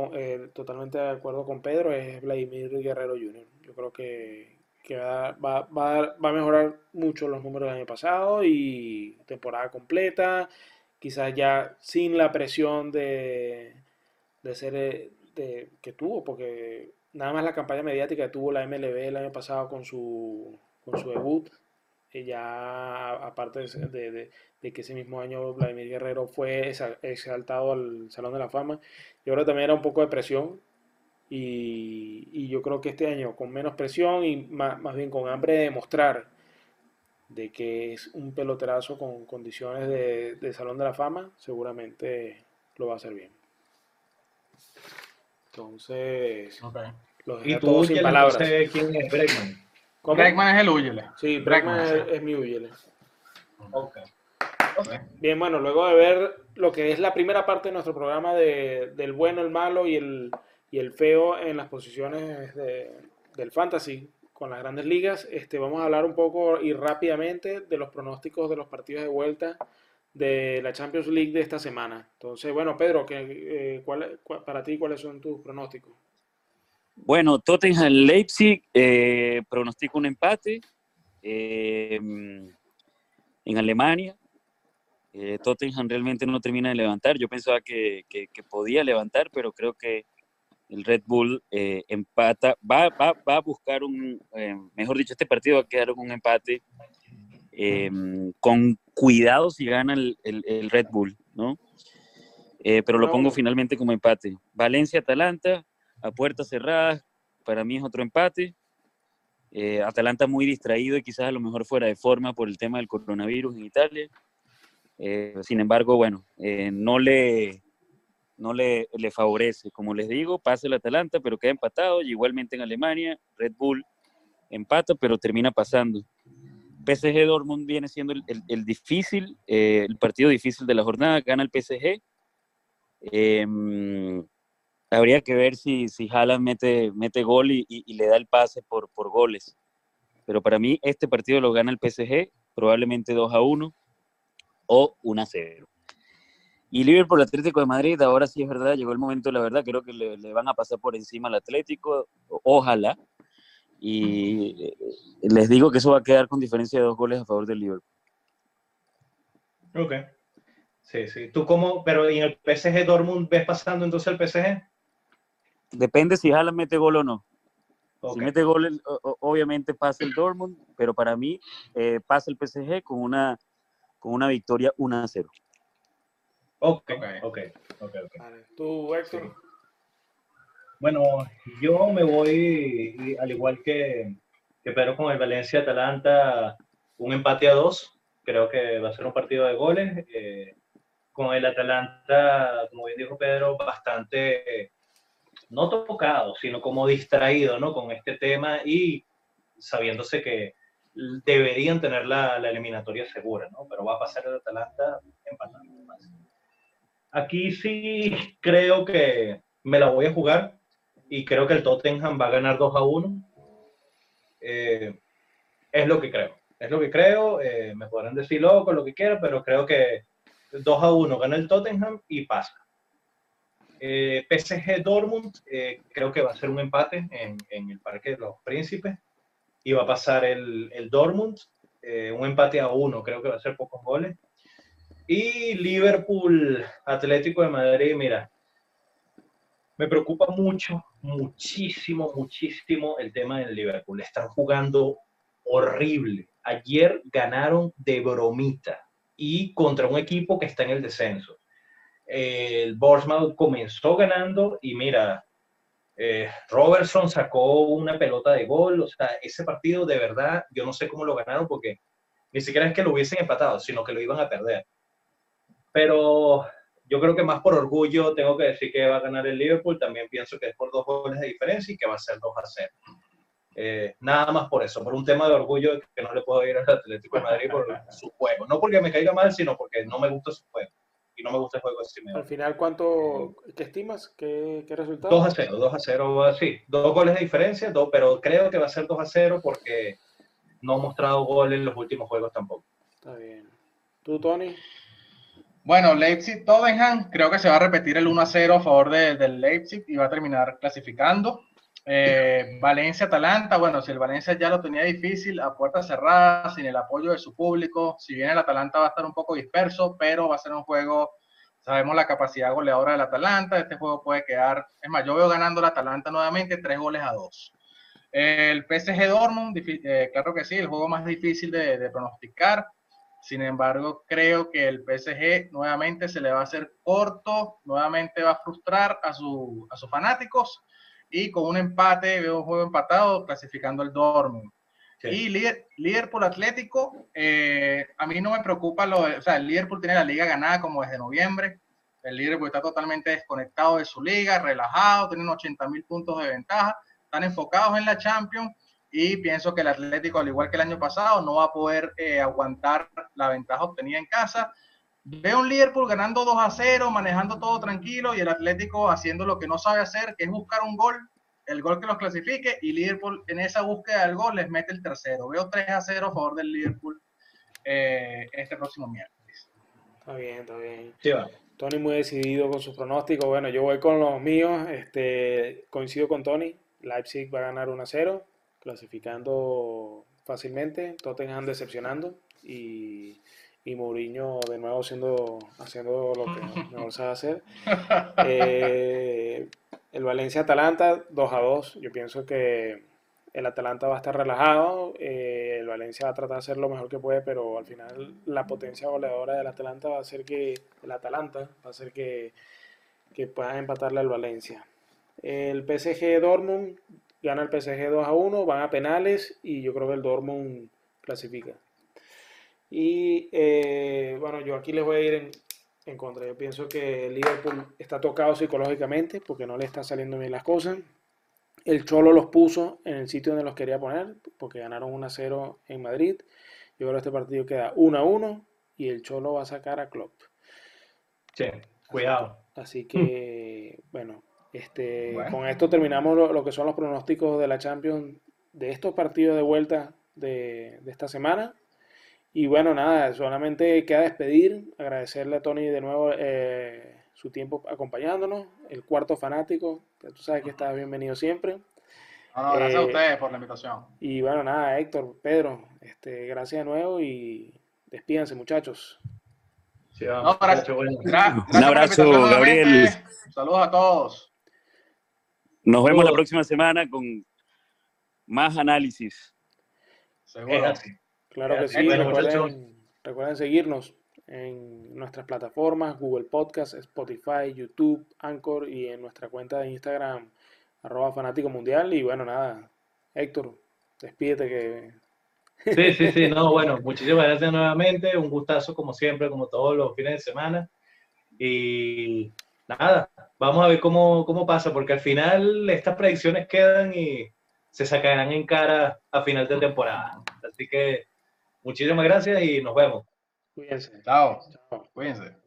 totalmente de acuerdo con Pedro, es Vladimir Guerrero Jr. Yo creo que, que va, va, va, a mejorar mucho los números del año pasado y temporada completa, quizás ya sin la presión de, de ser eh, de, que tuvo, porque nada más la campaña mediática que tuvo la MLB el año pasado con su, con su debut, y ya aparte de, de, que ese mismo año Vladimir Guerrero fue exaltado al Salón de la Fama, y ahora también era un poco de presión y, yo creo que este año con menos presión y más, bien con hambre de demostrar de que es un peloterazo con condiciones de, Salón de la Fama, seguramente lo va a hacer bien. Entonces, los ¿Y tú sin palabras. quién es Bregman? Bregman es el Uyele. Sí, Bregman es, mi Uyele. Bien, bueno, luego de ver lo que es la primera parte de nuestro programa de, del bueno, el malo y el, y el feo en las posiciones del fantasy con las grandes ligas. Este, vamos a hablar un poco y rápidamente de los pronósticos de los partidos de vuelta de la Champions League de esta semana. Entonces, bueno, Pedro, ¿qué, eh, para ti, ¿cuáles son tus pronósticos? Bueno, Tottenham Leipzig eh, pronostico un empate eh, en Alemania. Tottenham realmente no termina de levantar. Yo pensaba que podía levantar, pero creo que el Red Bull eh, empata, va, va, va, a buscar un, eh, mejor dicho, este partido va a quedar con un empate em, con cuidado si gana el, el, Red Bull, ¿no? Eh, pero lo pongo finalmente como empate. Valencia-Atalanta, a puertas cerradas, para mí es otro empate. Atalanta muy distraído y quizás a lo mejor fuera de forma por el tema del coronavirus en Italia. sin embargo, bueno, no le no le, le, favorece. Como les digo, pasa el Atalanta, pero queda empatado. Igualmente en Alemania, Red Bull empata, pero termina pasando. PSG Dortmund viene siendo el, el, difícil, eh, el partido difícil de la jornada, gana el PSG. Em, habría que ver si, si Haaland mete, mete gol y, y, le da el pase por, por goles. pero para mí este partido lo gana el PSG, probablemente 2 a 1 o 1 a 0. Y Liverpool Atlético de Madrid, ahora sí es verdad, llegó el momento, la verdad, creo que le, van a pasar por encima al Atlético, ojalá. Y eh, les digo que eso va a quedar con diferencia de dos goles a favor del Liverpool. Ok. Sí, sí. ¿Tú cómo, pero en el PSG Dortmund ves pasando entonces el PSG? Depende si Haaland mete gol o no. Si mete gol, obviamente pasa el Dortmund, pero para mí eh, pasa el PSG con una, con una victoria 1 a 0. Ok, ok, ok. ¿Tú, Héctor? Bueno, yo me voy, al igual que, que Pedro con el Valencia Atalanta, un empate a dos. Creo que va a ser un partido de goles. Eh, con el Atalanta, como bien dijo Pedro, bastante, no tocado, sino como distraído ¿no? con este tema y sabiéndose que deberían tener la, la eliminatoria segura, ¿no? pero va a pasar el Atalanta empatando. Aquí sí creo que me la voy a jugar y creo que el Tottenham va a ganar 2 a 1. Eh, es lo que creo. Es lo que creo. Eh, me podrán decir loco, lo que quieran, pero creo que 2 a 1 gana el Tottenham y pasa. Eh, PSG Dortmund, creo que va a ser un empate en, en, el Parque de los Príncipes y va a pasar el, el Dortmund, un empate a 1, creo que va a ser pocos goles. Y Liverpool, Atlético de Madrid, mira, me preocupa mucho, muchísimo, muchísimo el tema del Liverpool. Están jugando horrible. Ayer ganaron de bromita y contra un equipo que está en el descenso. El Bournemouth comenzó ganando y mira, eh, Robertson sacó una pelota de gol. O sea, ese partido de verdad, yo no sé cómo lo ganaron porque ni siquiera es que lo hubiesen empatado, sino que lo iban a perder pero yo creo que más por orgullo tengo que decir que va a ganar el Liverpool. También pienso que es por dos goles de diferencia y que va a ser 2 a 0. Eh, nada más por eso, por un tema de orgullo que no le puedo ir al Atlético de Madrid por su juego. No porque me caiga mal, sino porque no me gusta su juego. Y no me gusta el juego así. Al final, ¿cuánto qué estimas? ¿Qué, qué resultado? 2 a 0, 2 a 0, sí. Dos goles de diferencia, dos, pero creo que va a ser 2 a 0 porque no ha mostrado gol en los últimos juegos tampoco. Está bien. ¿Tú, Tony? Bueno, Leipzig-Tottenham, creo que se va a repetir el 1 a 0 a favor del Leipzig y va a terminar clasificando. Eh, Valencia-Atalanta, bueno, si el Valencia ya lo tenía difícil, a puertas cerradas, sin el apoyo de su público, si bien el Atalanta va a estar un poco disperso, pero va a ser un juego, sabemos la capacidad goleadora del Atalanta, este juego puede quedar, es más, yo veo ganando el Atalanta nuevamente tres goles a dos. El PSG Dortmund, eh, claro que sí, el juego más difícil de, de pronosticar. Sin embargo, creo que el PSG nuevamente se le va a hacer corto, nuevamente va a frustrar a, su, a sus fanáticos y con un empate, veo un juego empatado, clasificando el Dortmund. Y Liverpool Atlético, eh, a mí no me preocupa lo o sea, el Liverpool tiene la liga ganada como desde noviembre. El Liverpool está totalmente desconectado de su liga, relajado, tienen 80 mil puntos de ventaja, están enfocados en la Champions y pienso que el Atlético, al igual que el año pasado, no va a poder eh, aguantar la ventaja obtenida en casa. Veo un Liverpool ganando 2 a 0, manejando todo tranquilo y el Atlético haciendo lo que no sabe hacer, que es buscar un gol, el gol que los clasifique y Liverpool en esa búsqueda del gol les mete el tercero. Veo 3 a 0 a favor del Liverpool eh, este próximo miércoles. Está bien, está bien. Tony muy decidido con sus pronósticos. Bueno, yo voy con los míos. Este, coincido con Tony. Leipzig va a ganar 1 a 0 clasificando fácilmente, Tottenham decepcionando y, y Mourinho de nuevo siendo, haciendo lo que mejor sabe hacer. Eh, el Valencia-Atalanta 2 a 2, yo pienso que el Atalanta va a estar relajado, eh, el Valencia va a tratar de hacer lo mejor que puede, pero al final la potencia goleadora del Atalanta va a hacer que el Atalanta va a hacer que, que puedan empatarle al Valencia. El PSG Dortmund gana el PSG 2 a 1, van a penales y yo creo que el Dortmund clasifica. Y eh, bueno, yo aquí les voy a ir en, contra. Yo pienso que el Liverpool está tocado psicológicamente porque no le están saliendo bien las cosas. El Cholo los puso en el sitio donde los quería poner porque ganaron 1 a 0 en Madrid. Yo creo que este partido queda 1 a 1 y el Cholo va a sacar a Klopp. Sí, cuidado. Así que, bueno, este, Con esto terminamos lo, que son los pronósticos de la Champions de estos partidos de vuelta de, esta semana. Y bueno, nada, solamente queda despedir, agradecerle a Tony de nuevo eh, su tiempo acompañándonos, el cuarto fanático, que tú sabes que estás bienvenido siempre. gracias a ustedes por la invitación. Y bueno, nada, Héctor, Pedro, este, gracias de nuevo y despídense muchachos. Un abrazo, Gabriel. Saludos a todos. Nos vemos la próxima semana con más análisis. Seguro. Claro que sí. recuerden, seguirnos en nuestras plataformas, Google Podcast, Spotify, YouTube, Anchor y en nuestra cuenta de Instagram, arroba fanático mundial. Y bueno, nada, Héctor, despídete que Sí, sí, sí, no, bueno, muchísimas gracias nuevamente, un gustazo como siempre, como todos los fines de semana. Y nada, vamos a ver cómo, cómo pasa, porque al final estas predicciones quedan y se sacarán en cara a final de temporada. Así que muchísimas gracias y nos vemos. Cuídense. Chao. Chao. Cuídense.